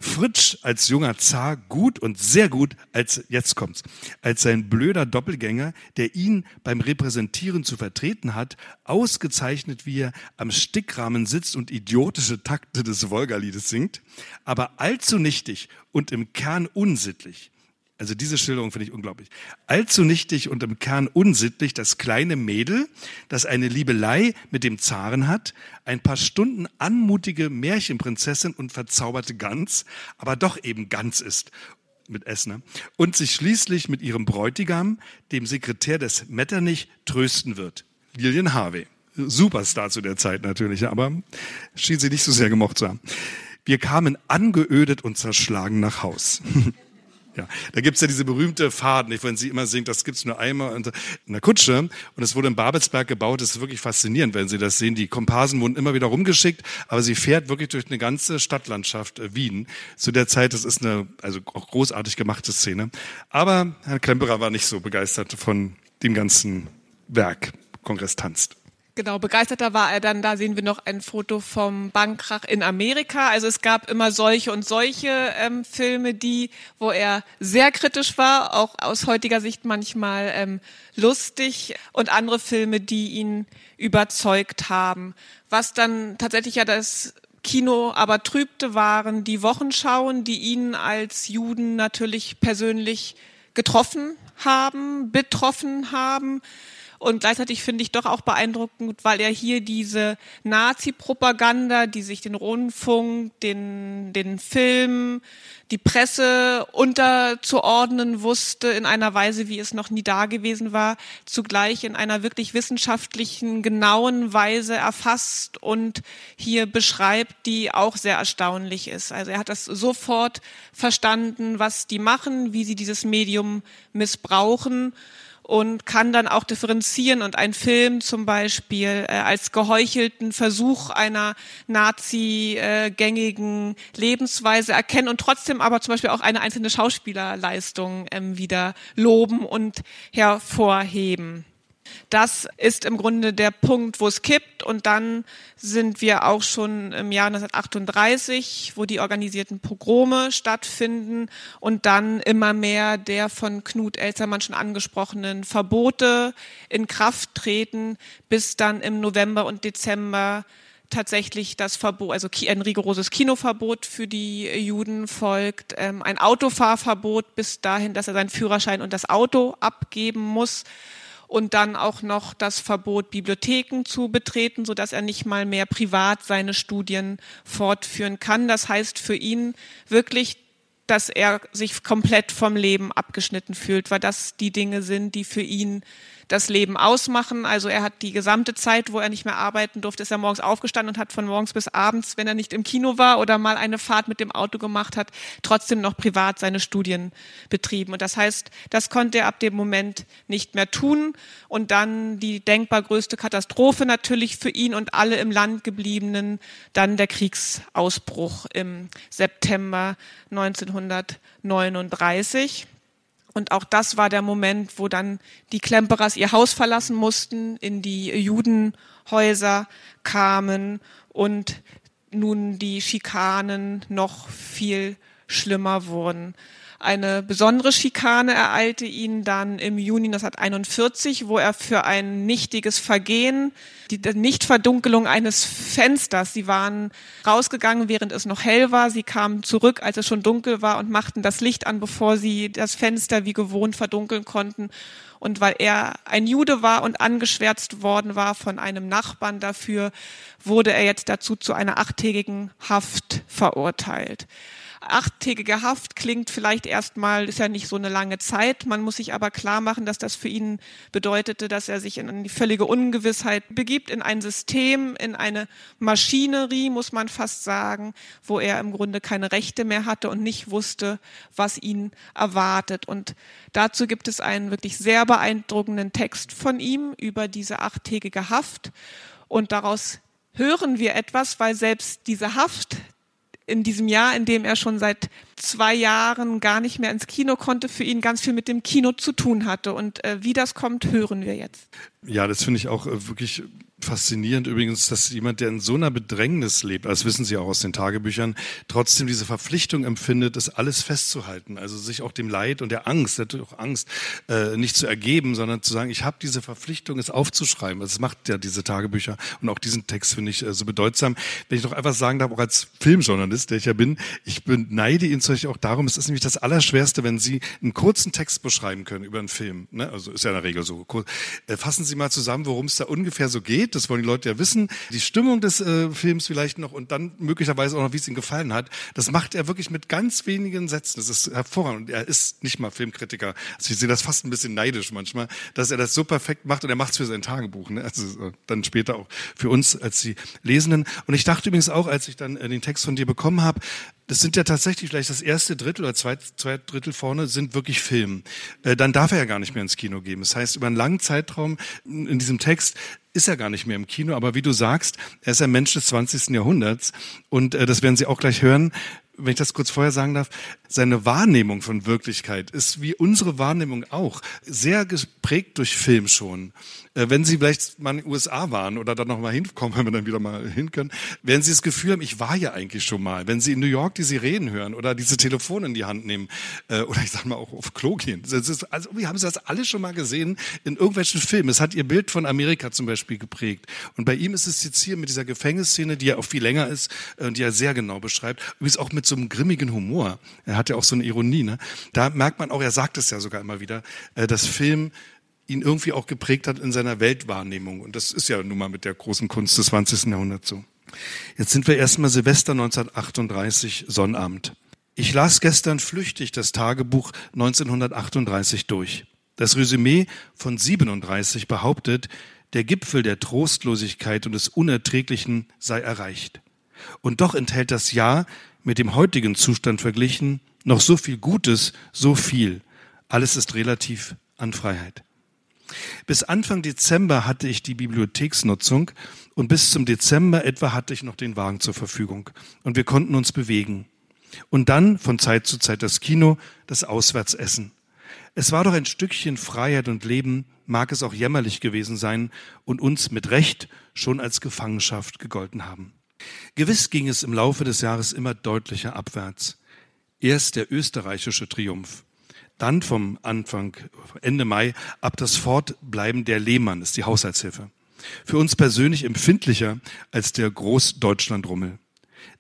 Speaker 4: Fritsch als junger Zar gut und sehr gut als, jetzt kommt's, als sein blöder Doppelgänger, der ihn beim Repräsentieren zu vertreten hat, ausgezeichnet, wie er am Stickrahmen sitzt und idiotische Takte des Wolgaliedes singt, aber allzu nichtig und im Kern unsittlich. Also diese Schilderung finde ich unglaublich. Allzu nichtig und im Kern unsittlich das kleine Mädel, das eine Liebelei mit dem Zaren hat, ein paar Stunden anmutige Märchenprinzessin und verzauberte Gans, aber doch eben Gans ist mit S, ne? und sich schließlich mit ihrem Bräutigam, dem Sekretär des Metternich, trösten wird. Lilian Harvey. Superstar zu der Zeit natürlich, aber schien sie nicht so sehr gemocht zu haben. Wir kamen angeödet und zerschlagen nach Haus. *laughs* Ja, da gibt's ja diese berühmte Fahrt, nicht, wenn sie immer singt, das gibt's nur einmal in der Kutsche. Und es wurde in Babelsberg gebaut. Das ist wirklich faszinierend, wenn Sie das sehen. Die Komparsen wurden immer wieder rumgeschickt, aber sie fährt wirklich durch eine ganze Stadtlandschaft äh, Wien. Zu der Zeit, das ist eine also auch großartig gemachte Szene. Aber Herr Klemperer war nicht so begeistert von dem ganzen Werk. Kongress tanzt.
Speaker 3: Genau, begeisterter war er dann, da sehen wir noch ein Foto vom Bankkrach in Amerika. Also es gab immer solche und solche ähm, Filme, die, wo er sehr kritisch war, auch aus heutiger Sicht manchmal ähm, lustig und andere Filme, die ihn überzeugt haben. Was dann tatsächlich ja das Kino aber trübte, waren die Wochenschauen, die ihn als Juden natürlich persönlich getroffen haben, betroffen haben und gleichzeitig finde ich doch auch beeindruckend, weil er hier diese Nazi-Propaganda, die sich den Rundfunk, den, den Film, die Presse unterzuordnen wusste in einer Weise, wie es noch nie da gewesen war, zugleich in einer wirklich wissenschaftlichen, genauen Weise erfasst und hier beschreibt, die auch sehr erstaunlich ist. Also er hat das sofort verstanden, was die machen, wie sie dieses Medium missbrauchen und kann dann auch differenzieren und ein Film zum Beispiel äh, als geheuchelten Versuch einer Nazi-gängigen äh, Lebensweise erkennen und trotzdem aber zum Beispiel auch eine einzelne Schauspielerleistung ähm, wieder loben und hervorheben. Das ist im Grunde der Punkt, wo es kippt. Und dann sind wir auch schon im Jahr 1938, wo die organisierten Pogrome stattfinden und dann immer mehr der von Knut Elzermann schon angesprochenen Verbote in Kraft treten, bis dann im November und Dezember tatsächlich das Verbot, also ein rigoroses Kinoverbot für die Juden folgt, ähm, ein Autofahrverbot bis dahin, dass er seinen Führerschein und das Auto abgeben muss und dann auch noch das Verbot, Bibliotheken zu betreten, so dass er nicht mal mehr privat seine Studien fortführen kann. Das heißt für ihn wirklich, dass er sich komplett vom Leben abgeschnitten fühlt, weil das die Dinge sind, die für ihn das Leben ausmachen. Also er hat die gesamte Zeit, wo er nicht mehr arbeiten durfte, ist er morgens aufgestanden und hat von morgens bis abends, wenn er nicht im Kino war oder mal eine Fahrt mit dem Auto gemacht hat, trotzdem noch privat seine Studien betrieben. Und das heißt, das konnte er ab dem Moment nicht mehr tun. Und dann die denkbar größte Katastrophe natürlich für ihn und alle im Land gebliebenen, dann der Kriegsausbruch im September 1939. Und auch das war der Moment, wo dann die Klemperers ihr Haus verlassen mussten, in die Judenhäuser kamen und nun die Schikanen noch viel schlimmer wurden. Eine besondere Schikane ereilte ihn dann im Juni 1941, wo er für ein nichtiges Vergehen, die Nichtverdunkelung eines Fensters, sie waren rausgegangen, während es noch hell war, sie kamen zurück, als es schon dunkel war und machten das Licht an, bevor sie das Fenster wie gewohnt verdunkeln konnten. Und weil er ein Jude war und angeschwärzt worden war von einem Nachbarn dafür, wurde er jetzt dazu zu einer achttägigen Haft verurteilt achttägige Haft klingt vielleicht erstmal, ist ja nicht so eine lange Zeit. Man muss sich aber klar machen, dass das für ihn bedeutete, dass er sich in die völlige Ungewissheit begibt, in ein System, in eine Maschinerie, muss man fast sagen, wo er im Grunde keine Rechte mehr hatte und nicht wusste, was ihn erwartet. Und dazu gibt es einen wirklich sehr beeindruckenden Text von ihm über diese achttägige Haft. Und daraus hören wir etwas, weil selbst diese Haft, in diesem Jahr, in dem er schon seit zwei Jahren gar nicht mehr ins Kino konnte, für ihn ganz viel mit dem Kino zu tun hatte. Und äh, wie das kommt, hören wir jetzt.
Speaker 4: Ja, das finde ich auch äh, wirklich faszinierend übrigens, dass jemand, der in so einer Bedrängnis lebt, das wissen Sie auch aus den Tagebüchern, trotzdem diese Verpflichtung empfindet, das alles festzuhalten. Also sich auch dem Leid und der Angst, natürlich auch Angst, äh, nicht zu ergeben, sondern zu sagen, ich habe diese Verpflichtung, es aufzuschreiben. Also das macht ja diese Tagebücher und auch diesen Text finde ich äh, so bedeutsam. Wenn ich doch einfach sagen darf, auch als Filmjournalist, der ich ja bin, ich beneide ihn zum Beispiel auch darum, es ist nämlich das Allerschwerste, wenn Sie einen kurzen Text beschreiben können über einen Film. Ne? Also ist ja in der Regel so. Äh, fassen Sie mal zusammen, worum es da ungefähr so geht das wollen die Leute ja wissen, die Stimmung des äh, Films vielleicht noch und dann möglicherweise auch noch, wie es ihnen gefallen hat. Das macht er wirklich mit ganz wenigen Sätzen. Das ist hervorragend. Und er ist nicht mal Filmkritiker. Also ich sehe das fast ein bisschen neidisch manchmal, dass er das so perfekt macht und er macht es für sein Tagebuch. Ne? Also äh, dann später auch für uns als die Lesenden. Und ich dachte übrigens auch, als ich dann äh, den Text von dir bekommen habe, das sind ja tatsächlich vielleicht das erste Drittel oder zwei, zwei Drittel vorne sind wirklich Film. Äh, dann darf er ja gar nicht mehr ins Kino gehen. Das heißt, über einen langen Zeitraum in diesem Text ist er gar nicht mehr im Kino. Aber wie du sagst, er ist ein Mensch des 20. Jahrhunderts. Und äh, das werden Sie auch gleich hören wenn ich das kurz vorher sagen darf, seine Wahrnehmung von Wirklichkeit ist wie unsere Wahrnehmung auch sehr geprägt durch Film schon. Äh, wenn Sie vielleicht mal in den USA waren oder dann noch mal hinkommen, *laughs* wenn wir dann wieder mal hin können, werden Sie das Gefühl haben, ich war ja eigentlich schon mal. Wenn Sie in New York die Sirenen hören oder diese Telefone in die Hand nehmen äh, oder ich sag mal auch auf Klo gehen. Ist, also wie haben Sie das alle schon mal gesehen in irgendwelchen Filmen? Es hat Ihr Bild von Amerika zum Beispiel geprägt. Und bei ihm ist es jetzt hier mit dieser Gefängnisszene, die ja auch viel länger ist äh, und die er sehr genau beschreibt, übrigens auch mit so einem grimmigen Humor. Er hat ja auch so eine Ironie. Ne? Da merkt man auch, er sagt es ja sogar immer wieder, äh, dass Film ihn irgendwie auch geprägt hat in seiner Weltwahrnehmung. Und das ist ja nun mal mit der großen Kunst des 20. Jahrhunderts so. Jetzt sind wir erstmal Silvester 1938, Sonnabend. Ich las gestern flüchtig das Tagebuch 1938 durch. Das Resümee von 37 behauptet, der Gipfel der Trostlosigkeit und des Unerträglichen sei erreicht. Und doch enthält das Jahr mit dem heutigen Zustand verglichen noch so viel Gutes, so viel. Alles ist relativ an Freiheit. Bis Anfang Dezember hatte ich die Bibliotheksnutzung und bis zum Dezember etwa hatte ich noch den Wagen zur Verfügung und wir konnten uns bewegen. Und dann von Zeit zu Zeit das Kino, das Auswärtsessen. Es war doch ein Stückchen Freiheit und Leben, mag es auch jämmerlich gewesen sein und uns mit Recht schon als Gefangenschaft gegolten haben. Gewiss ging es im Laufe des Jahres immer deutlicher abwärts. Erst der österreichische Triumph, dann vom Anfang, Ende Mai, ab das Fortbleiben der Lehmann ist die Haushaltshilfe. Für uns persönlich empfindlicher als der Großdeutschlandrummel.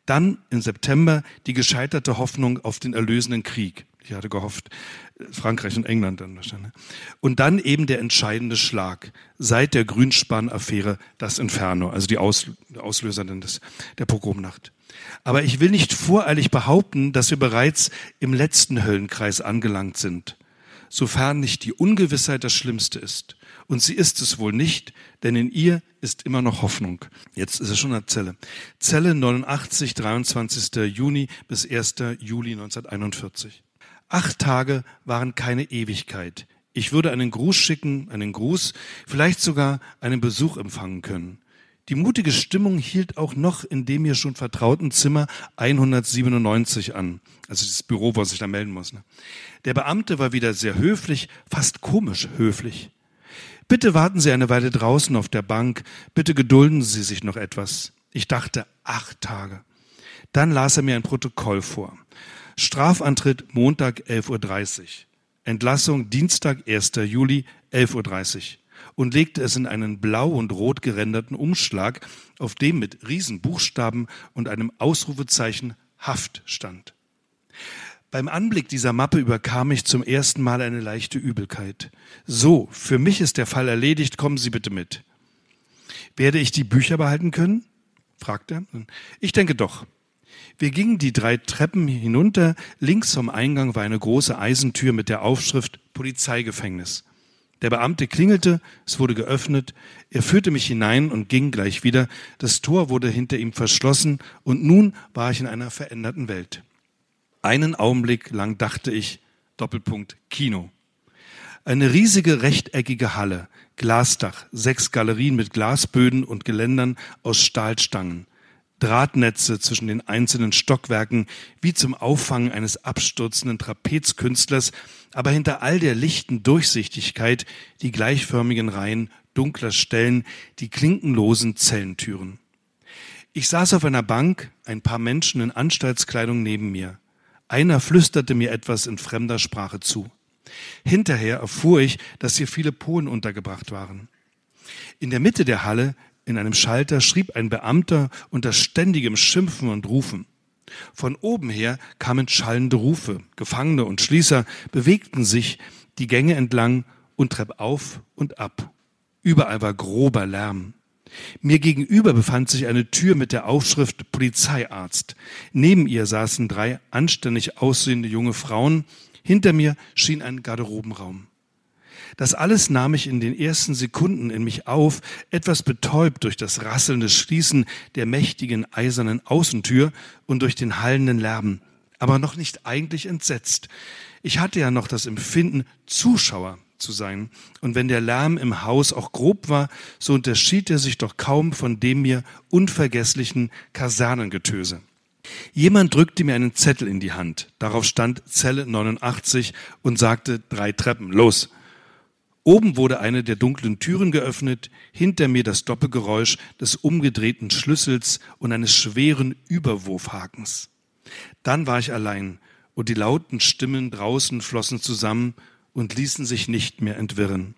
Speaker 4: Dann im September die gescheiterte Hoffnung auf den erlösenden Krieg. Ich hatte gehofft, Frankreich und England dann wahrscheinlich. Und dann eben der entscheidende Schlag. Seit der Grünspan-Affäre das Inferno, also die Auslöser des, der Pogromnacht. Aber ich will nicht voreilig behaupten, dass wir bereits im letzten Höllenkreis angelangt sind, sofern nicht die Ungewissheit das Schlimmste ist. Und sie ist es wohl nicht, denn in ihr ist immer noch Hoffnung. Jetzt ist es schon eine Zelle. Zelle 89, 23. Juni bis 1. Juli 1941. Acht Tage waren keine Ewigkeit. Ich würde einen Gruß schicken, einen Gruß, vielleicht sogar einen Besuch empfangen können. Die mutige Stimmung hielt auch noch in dem mir schon vertrauten Zimmer 197 an. Also das Büro, wo sich da melden muss. Ne? Der Beamte war wieder sehr höflich, fast komisch höflich. Bitte warten Sie eine Weile draußen auf der Bank. Bitte gedulden Sie sich noch etwas. Ich dachte, acht Tage. Dann las er mir ein Protokoll vor. Strafantritt Montag 11.30 Uhr. Entlassung Dienstag 1. Juli 11.30 Uhr und legte es in einen blau und rot gerenderten Umschlag, auf dem mit Riesenbuchstaben und einem Ausrufezeichen Haft stand. Beim Anblick dieser Mappe überkam mich zum ersten Mal eine leichte Übelkeit. So, für mich ist der Fall erledigt, kommen Sie bitte mit. Werde ich die Bücher behalten können? fragte er. Ich denke doch. Wir gingen die drei Treppen hinunter. Links vom Eingang war eine große Eisentür mit der Aufschrift Polizeigefängnis. Der Beamte klingelte, es wurde geöffnet, er führte mich hinein und ging gleich wieder. Das Tor wurde hinter ihm verschlossen und nun war ich in einer veränderten Welt. Einen Augenblick lang dachte ich, Doppelpunkt Kino. Eine riesige rechteckige Halle, Glasdach, sechs Galerien mit Glasböden und Geländern aus Stahlstangen. Drahtnetze zwischen den einzelnen Stockwerken wie zum Auffangen eines abstürzenden Trapezkünstlers, aber hinter all der lichten Durchsichtigkeit die gleichförmigen Reihen dunkler Stellen, die klinkenlosen Zellentüren. Ich saß auf einer Bank, ein paar Menschen in Anstaltskleidung neben mir. Einer flüsterte mir etwas in fremder Sprache zu. Hinterher erfuhr ich, dass hier viele Polen untergebracht waren. In der Mitte der Halle in einem Schalter schrieb ein Beamter unter ständigem Schimpfen und Rufen. Von oben her kamen schallende Rufe. Gefangene und Schließer bewegten sich die Gänge entlang und treppauf und ab. Überall war grober Lärm. Mir gegenüber befand sich eine Tür mit der Aufschrift Polizeiarzt. Neben ihr saßen drei anständig aussehende junge Frauen. Hinter mir schien ein Garderobenraum. Das alles nahm ich in den ersten Sekunden in mich auf, etwas betäubt durch das rasselnde Schließen der mächtigen eisernen Außentür und durch den hallenden Lärm, aber noch nicht eigentlich entsetzt. Ich hatte ja noch das Empfinden, Zuschauer zu sein. Und wenn der Lärm im Haus auch grob war, so unterschied er sich doch kaum von dem mir unvergesslichen Kasernengetöse. Jemand drückte mir einen Zettel in die Hand. Darauf stand Zelle 89 und sagte drei Treppen. Los. Oben wurde eine der dunklen Türen geöffnet, hinter mir das Doppelgeräusch des umgedrehten Schlüssels und eines schweren Überwurfhakens. Dann war ich allein und die lauten Stimmen draußen flossen zusammen und ließen sich nicht mehr entwirren.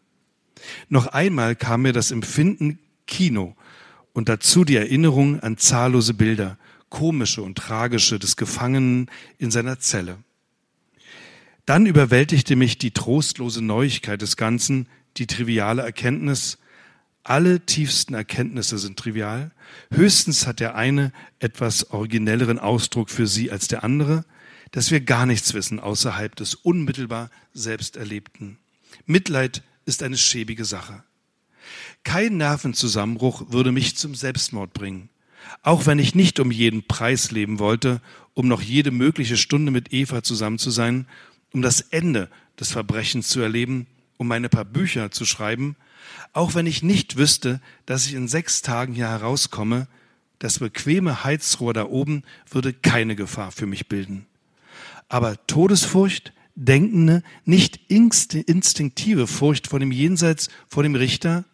Speaker 4: Noch einmal kam mir das Empfinden Kino und dazu die Erinnerung an zahllose Bilder, komische und tragische des Gefangenen in seiner Zelle. Dann überwältigte mich die trostlose Neuigkeit des Ganzen, die triviale Erkenntnis, alle tiefsten Erkenntnisse sind trivial. Höchstens hat der eine etwas originelleren Ausdruck für sie als der andere, dass wir gar nichts wissen außerhalb des unmittelbar Selbsterlebten. Mitleid ist eine schäbige Sache. Kein Nervenzusammenbruch würde mich zum Selbstmord bringen. Auch wenn ich nicht um jeden Preis leben wollte, um noch jede mögliche Stunde mit Eva zusammen zu sein um das Ende des Verbrechens zu erleben, um meine paar Bücher zu schreiben, auch wenn ich nicht wüsste, dass ich in sechs Tagen hier herauskomme, das bequeme Heizrohr da oben würde keine Gefahr für mich bilden. Aber Todesfurcht, denkende, nicht instinktive Furcht vor dem Jenseits, vor dem Richter,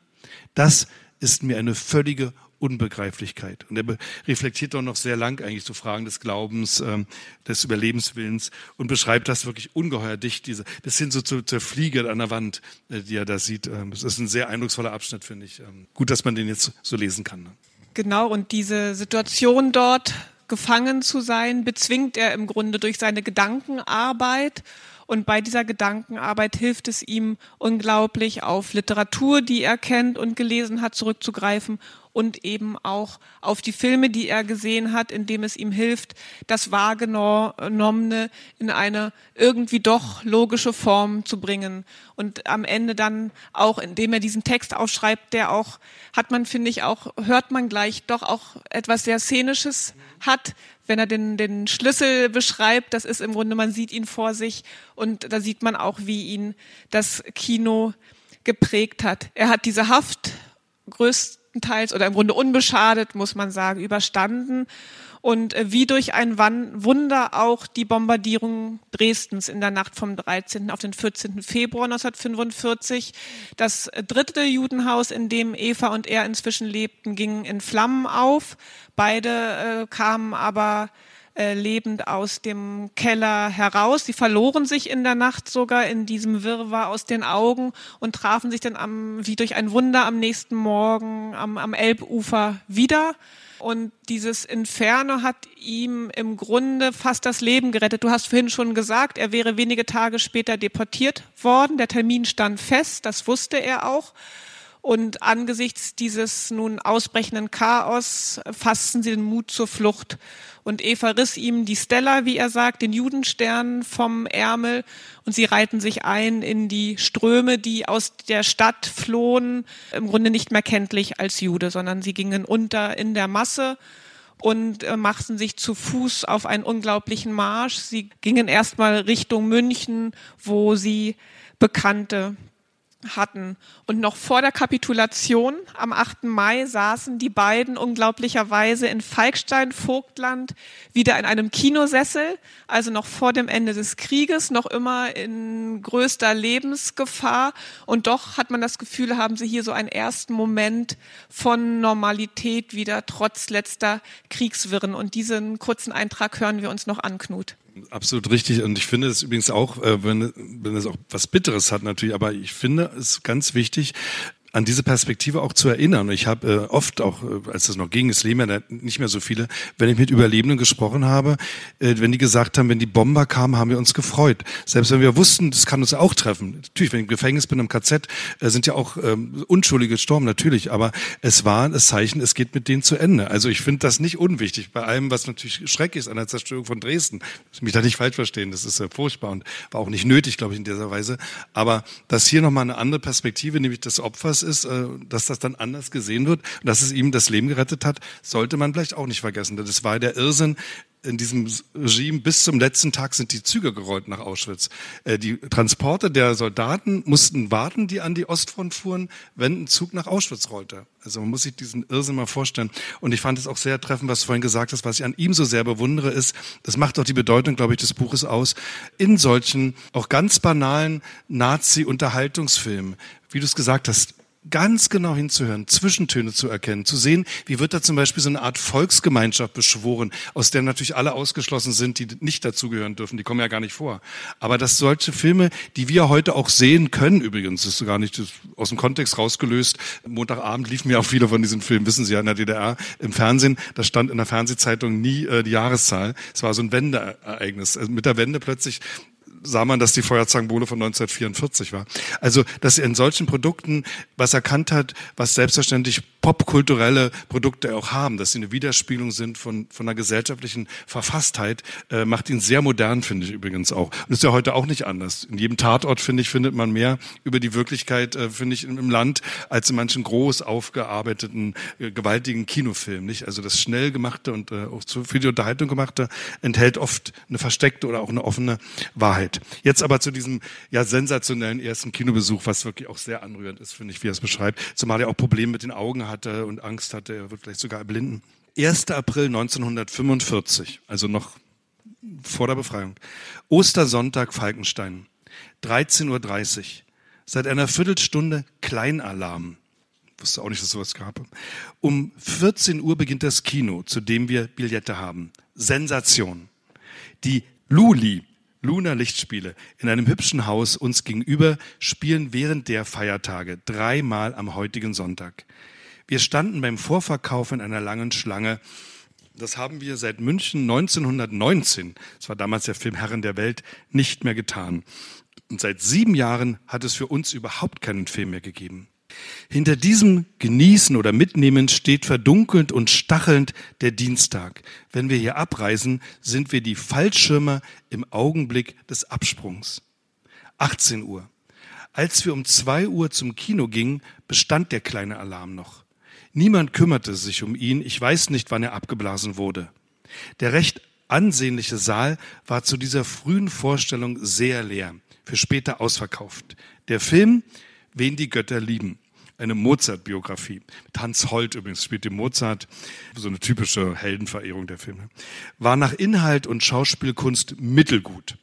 Speaker 4: das ist mir eine völlige Unbegreiflichkeit. Und er reflektiert doch noch sehr lang eigentlich so Fragen des Glaubens, ähm, des Überlebenswillens und beschreibt das wirklich ungeheuer dicht, diese, bis hin so zu, zur Fliege an der Wand, äh, die er da sieht. Ähm, das ist ein sehr eindrucksvoller Abschnitt, finde ich. Ähm, gut, dass man den jetzt so lesen kann. Ne?
Speaker 3: Genau, und diese Situation dort, gefangen zu sein, bezwingt er im Grunde durch seine Gedankenarbeit und bei dieser Gedankenarbeit hilft es ihm unglaublich, auf Literatur, die er kennt und gelesen hat, zurückzugreifen und eben auch auf die Filme, die er gesehen hat, indem es ihm hilft, das Wahrgenommene in eine irgendwie doch logische Form zu bringen. Und am Ende dann auch, indem er diesen Text aufschreibt, der auch, hat man, finde ich, auch, hört man gleich doch auch etwas sehr Szenisches hat, wenn er den, den Schlüssel beschreibt, das ist im Grunde, man sieht ihn vor sich und da sieht man auch, wie ihn das Kino geprägt hat. Er hat diese Haft größtenteils oder im Grunde unbeschadet, muss man sagen, überstanden und äh, wie durch ein Wunder auch die Bombardierung Dresdens in der Nacht vom 13. auf den 14. Februar 1945. Das dritte Judenhaus, in dem Eva und er inzwischen lebten, ging in Flammen auf. Beide äh, kamen aber äh, lebend aus dem Keller heraus. Sie verloren sich in der Nacht sogar in diesem Wirrwarr aus den Augen und trafen sich dann am, wie durch ein Wunder am nächsten Morgen am, am Elbufer wieder. Und dieses Inferno hat ihm im Grunde fast das Leben gerettet. Du hast vorhin schon gesagt, er wäre wenige Tage später deportiert worden. Der Termin stand fest, das wusste er auch. Und angesichts dieses nun ausbrechenden Chaos fassten sie den Mut zur Flucht. Und Eva riss ihm die Stella, wie er sagt, den Judenstern vom Ärmel und sie reihten sich ein in die Ströme, die aus der Stadt flohen, im Grunde nicht mehr kenntlich als Jude, sondern sie gingen unter in der Masse und äh, machten sich zu Fuß auf einen unglaublichen Marsch. Sie gingen erstmal Richtung München, wo sie Bekannte hatten. Und noch vor der Kapitulation am 8. Mai saßen die beiden unglaublicherweise in Falkstein, Vogtland, wieder in einem Kinosessel, also noch vor dem Ende des Krieges, noch immer in größter Lebensgefahr. Und doch hat man das Gefühl, haben sie hier so einen ersten Moment von Normalität wieder, trotz letzter Kriegswirren. Und diesen kurzen Eintrag hören wir uns noch an, Knut.
Speaker 4: Absolut richtig. Und ich finde es übrigens auch, äh, wenn, wenn es auch was Bitteres hat natürlich, aber ich finde es ganz wichtig, an diese Perspektive auch zu erinnern. Ich habe äh, oft auch, äh, als es noch ging, es leben ja nicht mehr so viele, wenn ich mit Überlebenden gesprochen habe, äh, wenn die gesagt haben, wenn die Bomber kamen, haben wir uns gefreut. Selbst wenn wir wussten, das kann uns auch treffen. Natürlich, wenn ich im Gefängnis bin, im KZ, äh, sind ja auch ähm, Unschuldige gestorben, natürlich. Aber es war das Zeichen, es geht mit denen zu Ende. Also ich finde das nicht unwichtig. Bei allem, was natürlich schrecklich ist an der Zerstörung von Dresden. Ich mich da nicht falsch verstehen, das ist äh, furchtbar und war auch nicht nötig, glaube ich, in dieser Weise. Aber dass hier nochmal eine andere Perspektive, nämlich des Opfers, ist, äh, dass das dann anders gesehen wird und dass es ihm das Leben gerettet hat, sollte man vielleicht auch nicht vergessen. Das war der Irrsinn, in diesem Regime bis zum letzten Tag sind die Züge gerollt nach Auschwitz. Äh, die Transporte der Soldaten mussten warten, die an die Ostfront fuhren, wenn ein Zug nach Auschwitz rollte. Also man muss sich diesen Irrsinn mal vorstellen. Und ich fand es auch sehr treffend, was du vorhin gesagt hast, was ich an ihm so sehr bewundere, ist, das macht auch die Bedeutung, glaube ich, des Buches aus, in solchen auch ganz banalen Nazi-Unterhaltungsfilmen, wie du es gesagt hast, ganz genau hinzuhören, Zwischentöne zu erkennen, zu sehen, wie wird da zum Beispiel so eine Art Volksgemeinschaft beschworen, aus der natürlich alle ausgeschlossen sind, die nicht dazugehören dürfen, die kommen ja gar nicht vor. Aber dass solche Filme, die wir heute auch sehen können, übrigens, ist gar nicht aus dem Kontext rausgelöst. Montagabend liefen ja auch viele von diesen Filmen, wissen Sie ja, in der DDR im Fernsehen, da stand in der Fernsehzeitung nie äh, die Jahreszahl. Es war so ein Wendeereignis. Also mit der Wende plötzlich sah man, dass die Feuerzangenbowle von 1944 war. Also, dass er in solchen Produkten was erkannt hat, was selbstverständlich popkulturelle Produkte auch haben, dass sie eine Widerspiegelung sind von, von einer gesellschaftlichen Verfasstheit, äh, macht ihn sehr modern, finde ich übrigens auch. Und ist ja heute auch nicht anders. In jedem Tatort, finde ich, findet man mehr über die Wirklichkeit, äh, finde ich, im Land, als in manchen groß aufgearbeiteten, äh, gewaltigen Kinofilmen, nicht? Also das schnell gemachte und äh, auch für die Unterhaltung gemachte enthält oft eine versteckte oder auch eine offene Wahrheit. Jetzt aber zu diesem ja sensationellen ersten Kinobesuch, was wirklich auch sehr anrührend ist, finde ich, wie er es beschreibt. Zumal er auch Probleme mit den Augen hatte und Angst hatte, er wird vielleicht sogar erblinden. 1. April 1945, also noch vor der Befreiung. Ostersonntag Falkenstein, 13.30 Uhr. Seit einer Viertelstunde Kleinalarm. Ich wusste auch nicht, dass es sowas gab. Um 14 Uhr beginnt das Kino, zu dem wir Billette haben. Sensation. Die Luli, Luna Lichtspiele, in einem hübschen Haus uns gegenüber spielen während der Feiertage dreimal am heutigen Sonntag. Wir standen beim Vorverkauf in einer langen Schlange. Das haben wir seit München 1919, das war damals der Film Herren der Welt, nicht mehr getan. Und seit sieben Jahren hat es für uns überhaupt keinen Film mehr gegeben. Hinter diesem Genießen oder Mitnehmen steht verdunkelnd und stachelnd der Dienstag. Wenn wir hier abreisen, sind wir die Fallschirmer im Augenblick des Absprungs. 18 Uhr. Als wir um zwei Uhr zum Kino gingen, bestand der kleine Alarm noch. Niemand kümmerte sich um ihn. Ich weiß nicht, wann er abgeblasen wurde. Der recht ansehnliche Saal war zu dieser frühen Vorstellung sehr leer, für später ausverkauft. Der Film Wen die Götter lieben. Eine Mozart-Biografie. Mit Hans Holt übrigens spielt die Mozart. So eine typische Heldenverehrung der Filme. War nach Inhalt und Schauspielkunst mittelgut.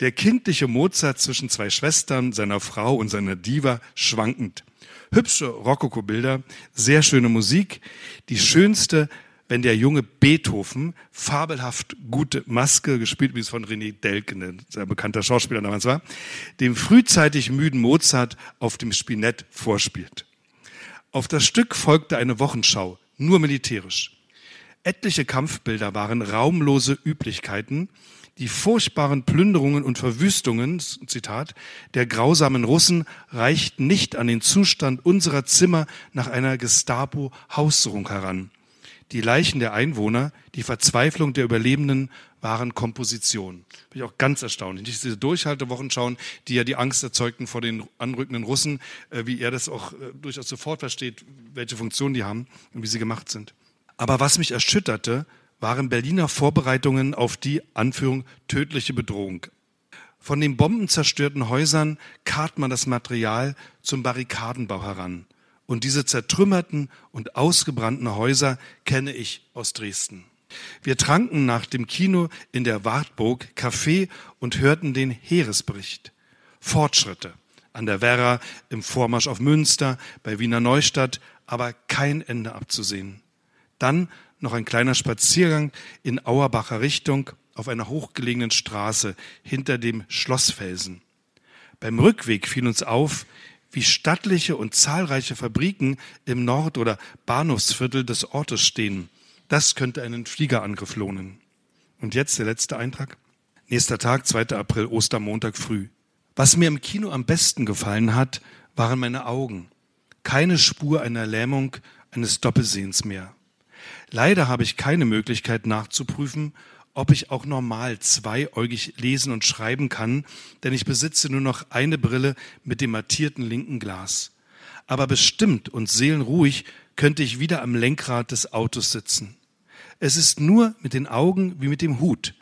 Speaker 4: Der kindliche Mozart zwischen zwei Schwestern, seiner Frau und seiner Diva schwankend. Hübsche Rokoko-Bilder, sehr schöne Musik. Die schönste wenn der junge Beethoven, fabelhaft gute Maske, gespielt wie es von René Delken, ein sehr bekannter Schauspieler damals war, dem frühzeitig müden Mozart auf dem Spinett vorspielt. Auf das Stück folgte eine Wochenschau, nur militärisch. Etliche Kampfbilder waren raumlose Üblichkeiten, die furchtbaren Plünderungen und Verwüstungen, Zitat, der grausamen Russen reichten nicht an den Zustand unserer Zimmer nach einer Gestapo-Haussuchung heran. Die Leichen der Einwohner, die Verzweiflung der Überlebenden waren Komposition. Bin ich auch ganz erstaunlich. Nicht diese Durchhaltewochen schauen, die ja die Angst erzeugten vor den anrückenden Russen, äh, wie er das auch äh, durchaus sofort versteht, welche Funktion die haben und wie sie gemacht sind. Aber was mich erschütterte, waren Berliner Vorbereitungen auf die Anführung tödliche Bedrohung. Von den bombenzerstörten Häusern karrt man das Material zum Barrikadenbau heran. Und diese zertrümmerten und ausgebrannten Häuser kenne ich aus Dresden. Wir tranken nach dem Kino in der Wartburg Kaffee und hörten den Heeresbericht. Fortschritte an der Werra, im Vormarsch auf Münster, bei Wiener Neustadt, aber kein Ende abzusehen. Dann noch ein kleiner Spaziergang in Auerbacher Richtung auf einer hochgelegenen Straße hinter dem Schlossfelsen. Beim Rückweg fiel uns auf, wie stattliche und zahlreiche Fabriken im Nord- oder Bahnhofsviertel des Ortes stehen. Das könnte einen Fliegerangriff lohnen. Und jetzt der letzte Eintrag. Nächster Tag, 2. April, Ostermontag früh. Was mir im Kino am besten gefallen hat, waren meine Augen. Keine Spur einer Lähmung, eines Doppelsehens mehr. Leider habe ich keine Möglichkeit nachzuprüfen, ob ich auch normal zweiäugig lesen und schreiben kann, denn ich besitze nur noch eine Brille mit dem mattierten linken Glas. Aber bestimmt und seelenruhig könnte ich wieder am Lenkrad des Autos sitzen. Es ist nur mit den Augen wie mit dem Hut.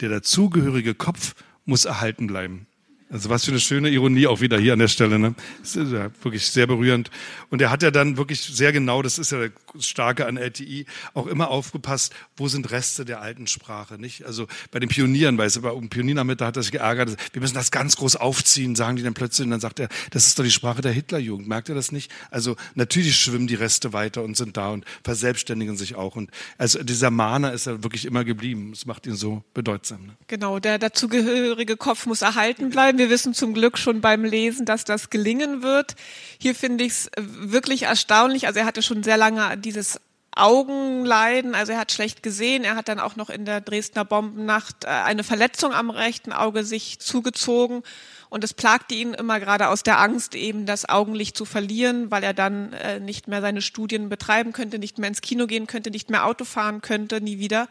Speaker 4: Der dazugehörige Kopf muss erhalten bleiben. Also was für eine schöne Ironie auch wieder hier an der Stelle. Ne? Das ist ja wirklich sehr berührend. Und er hat ja dann wirklich sehr genau, das ist ja der Starke an LTI, auch immer aufgepasst, wo sind Reste der alten Sprache. Nicht? Also bei den Pionieren, weißt du, bei um Pioniernachmittag hat er sich geärgert, wir müssen das ganz groß aufziehen, sagen die dann plötzlich. Und dann sagt er, das ist doch die Sprache der Hitlerjugend. Merkt ihr das nicht? Also natürlich schwimmen die Reste weiter und sind da und verselbstständigen sich auch. Und also dieser Mahner ist ja wirklich immer geblieben. Das macht ihn so bedeutsam. Ne?
Speaker 3: Genau, der dazugehörige Kopf muss erhalten bleiben wir wissen zum Glück schon beim Lesen, dass das gelingen wird. Hier finde ich es wirklich erstaunlich. Also er hatte schon sehr lange dieses Augenleiden, also er hat schlecht gesehen. Er hat dann auch noch in der Dresdner Bombennacht äh, eine Verletzung am rechten Auge sich zugezogen. Und es plagte ihn immer gerade aus der Angst, eben das Augenlicht zu verlieren, weil er dann äh, nicht mehr seine Studien betreiben könnte, nicht mehr ins Kino gehen könnte, nicht mehr Auto fahren könnte, nie wieder.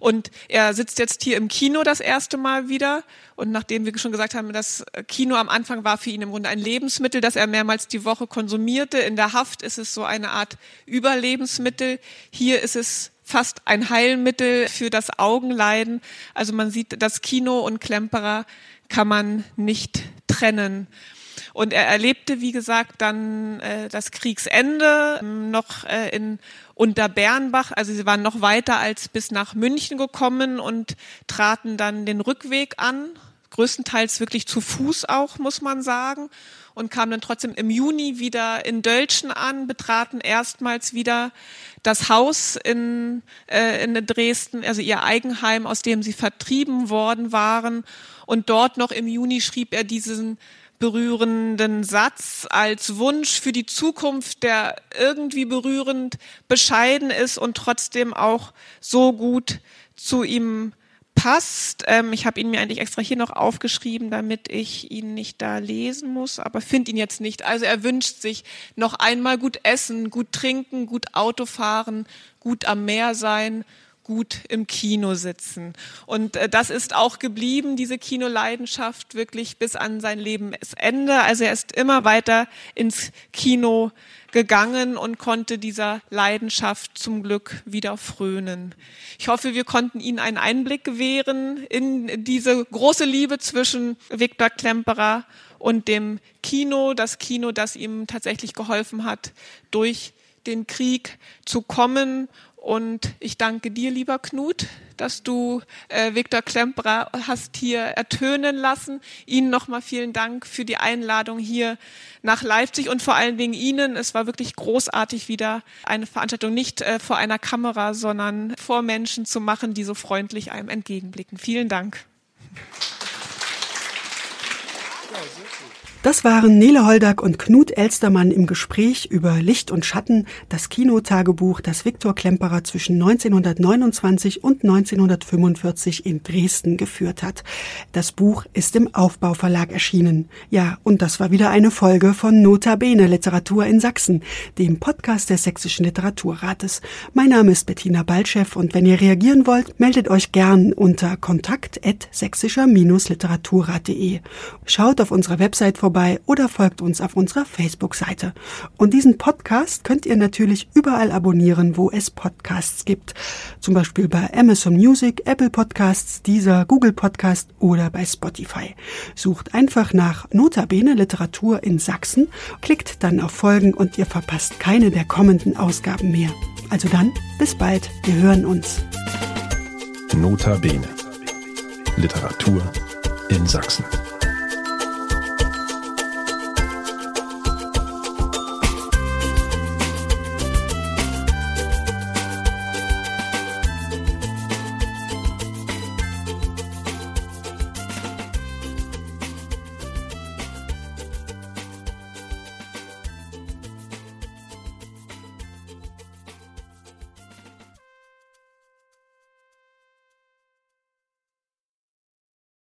Speaker 3: Und er sitzt jetzt hier im Kino das erste Mal wieder. Und nachdem wir schon gesagt haben, das Kino am Anfang war für ihn im Grunde ein Lebensmittel, das er mehrmals die Woche konsumierte. In der Haft ist es so eine Art Überlebensmittel. Hier ist es fast ein Heilmittel für das Augenleiden. Also man sieht, das Kino und Klemperer kann man nicht trennen. Und er erlebte, wie gesagt, dann äh, das Kriegsende noch äh, in unter Bernbach. Also sie waren noch weiter als bis nach München gekommen und traten dann den Rückweg an, größtenteils wirklich zu Fuß auch, muss man sagen, und kamen dann trotzdem im Juni wieder in Dölschen an, betraten erstmals wieder das Haus in, äh, in Dresden, also ihr Eigenheim, aus dem sie vertrieben worden waren. Und dort noch im Juni schrieb er diesen berührenden Satz als Wunsch für die Zukunft, der irgendwie berührend bescheiden ist und trotzdem auch so gut zu ihm passt. Ähm, ich habe ihn mir eigentlich extra hier noch aufgeschrieben, damit ich ihn nicht da lesen muss, aber finde ihn jetzt nicht. Also er wünscht sich noch einmal gut essen, gut trinken, gut Auto fahren, gut am Meer sein gut im Kino sitzen. Und äh, das ist auch geblieben, diese Kinoleidenschaft, wirklich bis an sein Lebensende. Also er ist immer weiter ins Kino gegangen und konnte dieser Leidenschaft zum Glück wieder frönen. Ich hoffe, wir konnten Ihnen einen Einblick gewähren in diese große Liebe zwischen Viktor Klemperer und dem Kino, das Kino, das ihm tatsächlich geholfen hat, durch den Krieg zu kommen und ich danke dir, lieber Knut, dass du äh, Viktor Klemperer hast hier ertönen lassen. Ihnen nochmal vielen Dank für die Einladung hier nach Leipzig und vor allen Dingen Ihnen. Es war wirklich großartig, wieder eine Veranstaltung nicht äh, vor einer Kamera, sondern vor Menschen zu machen, die so freundlich einem entgegenblicken. Vielen Dank.
Speaker 2: Das waren Nele Holdak und Knut Elstermann im Gespräch über Licht und Schatten, das Kinotagebuch, das Viktor Klemperer zwischen 1929 und 1945 in Dresden geführt hat. Das Buch ist im Aufbauverlag erschienen. Ja, und das war wieder eine Folge von Nota Bene Literatur in Sachsen, dem Podcast des Sächsischen Literaturrates. Mein Name ist Bettina Balchev und wenn ihr reagieren wollt, meldet euch gern unter kontakt@sächsischer-literaturrat.de. Schaut auf unserer Website vorbei vorbei oder folgt uns auf unserer Facebook-Seite. Und diesen Podcast könnt ihr natürlich überall abonnieren, wo es Podcasts gibt. Zum Beispiel bei Amazon Music, Apple Podcasts, dieser Google Podcast oder bei Spotify. Sucht einfach nach Notabene Literatur in Sachsen, klickt dann auf Folgen und ihr verpasst keine der kommenden Ausgaben mehr. Also dann, bis bald, wir hören uns.
Speaker 1: Notabene Literatur in Sachsen.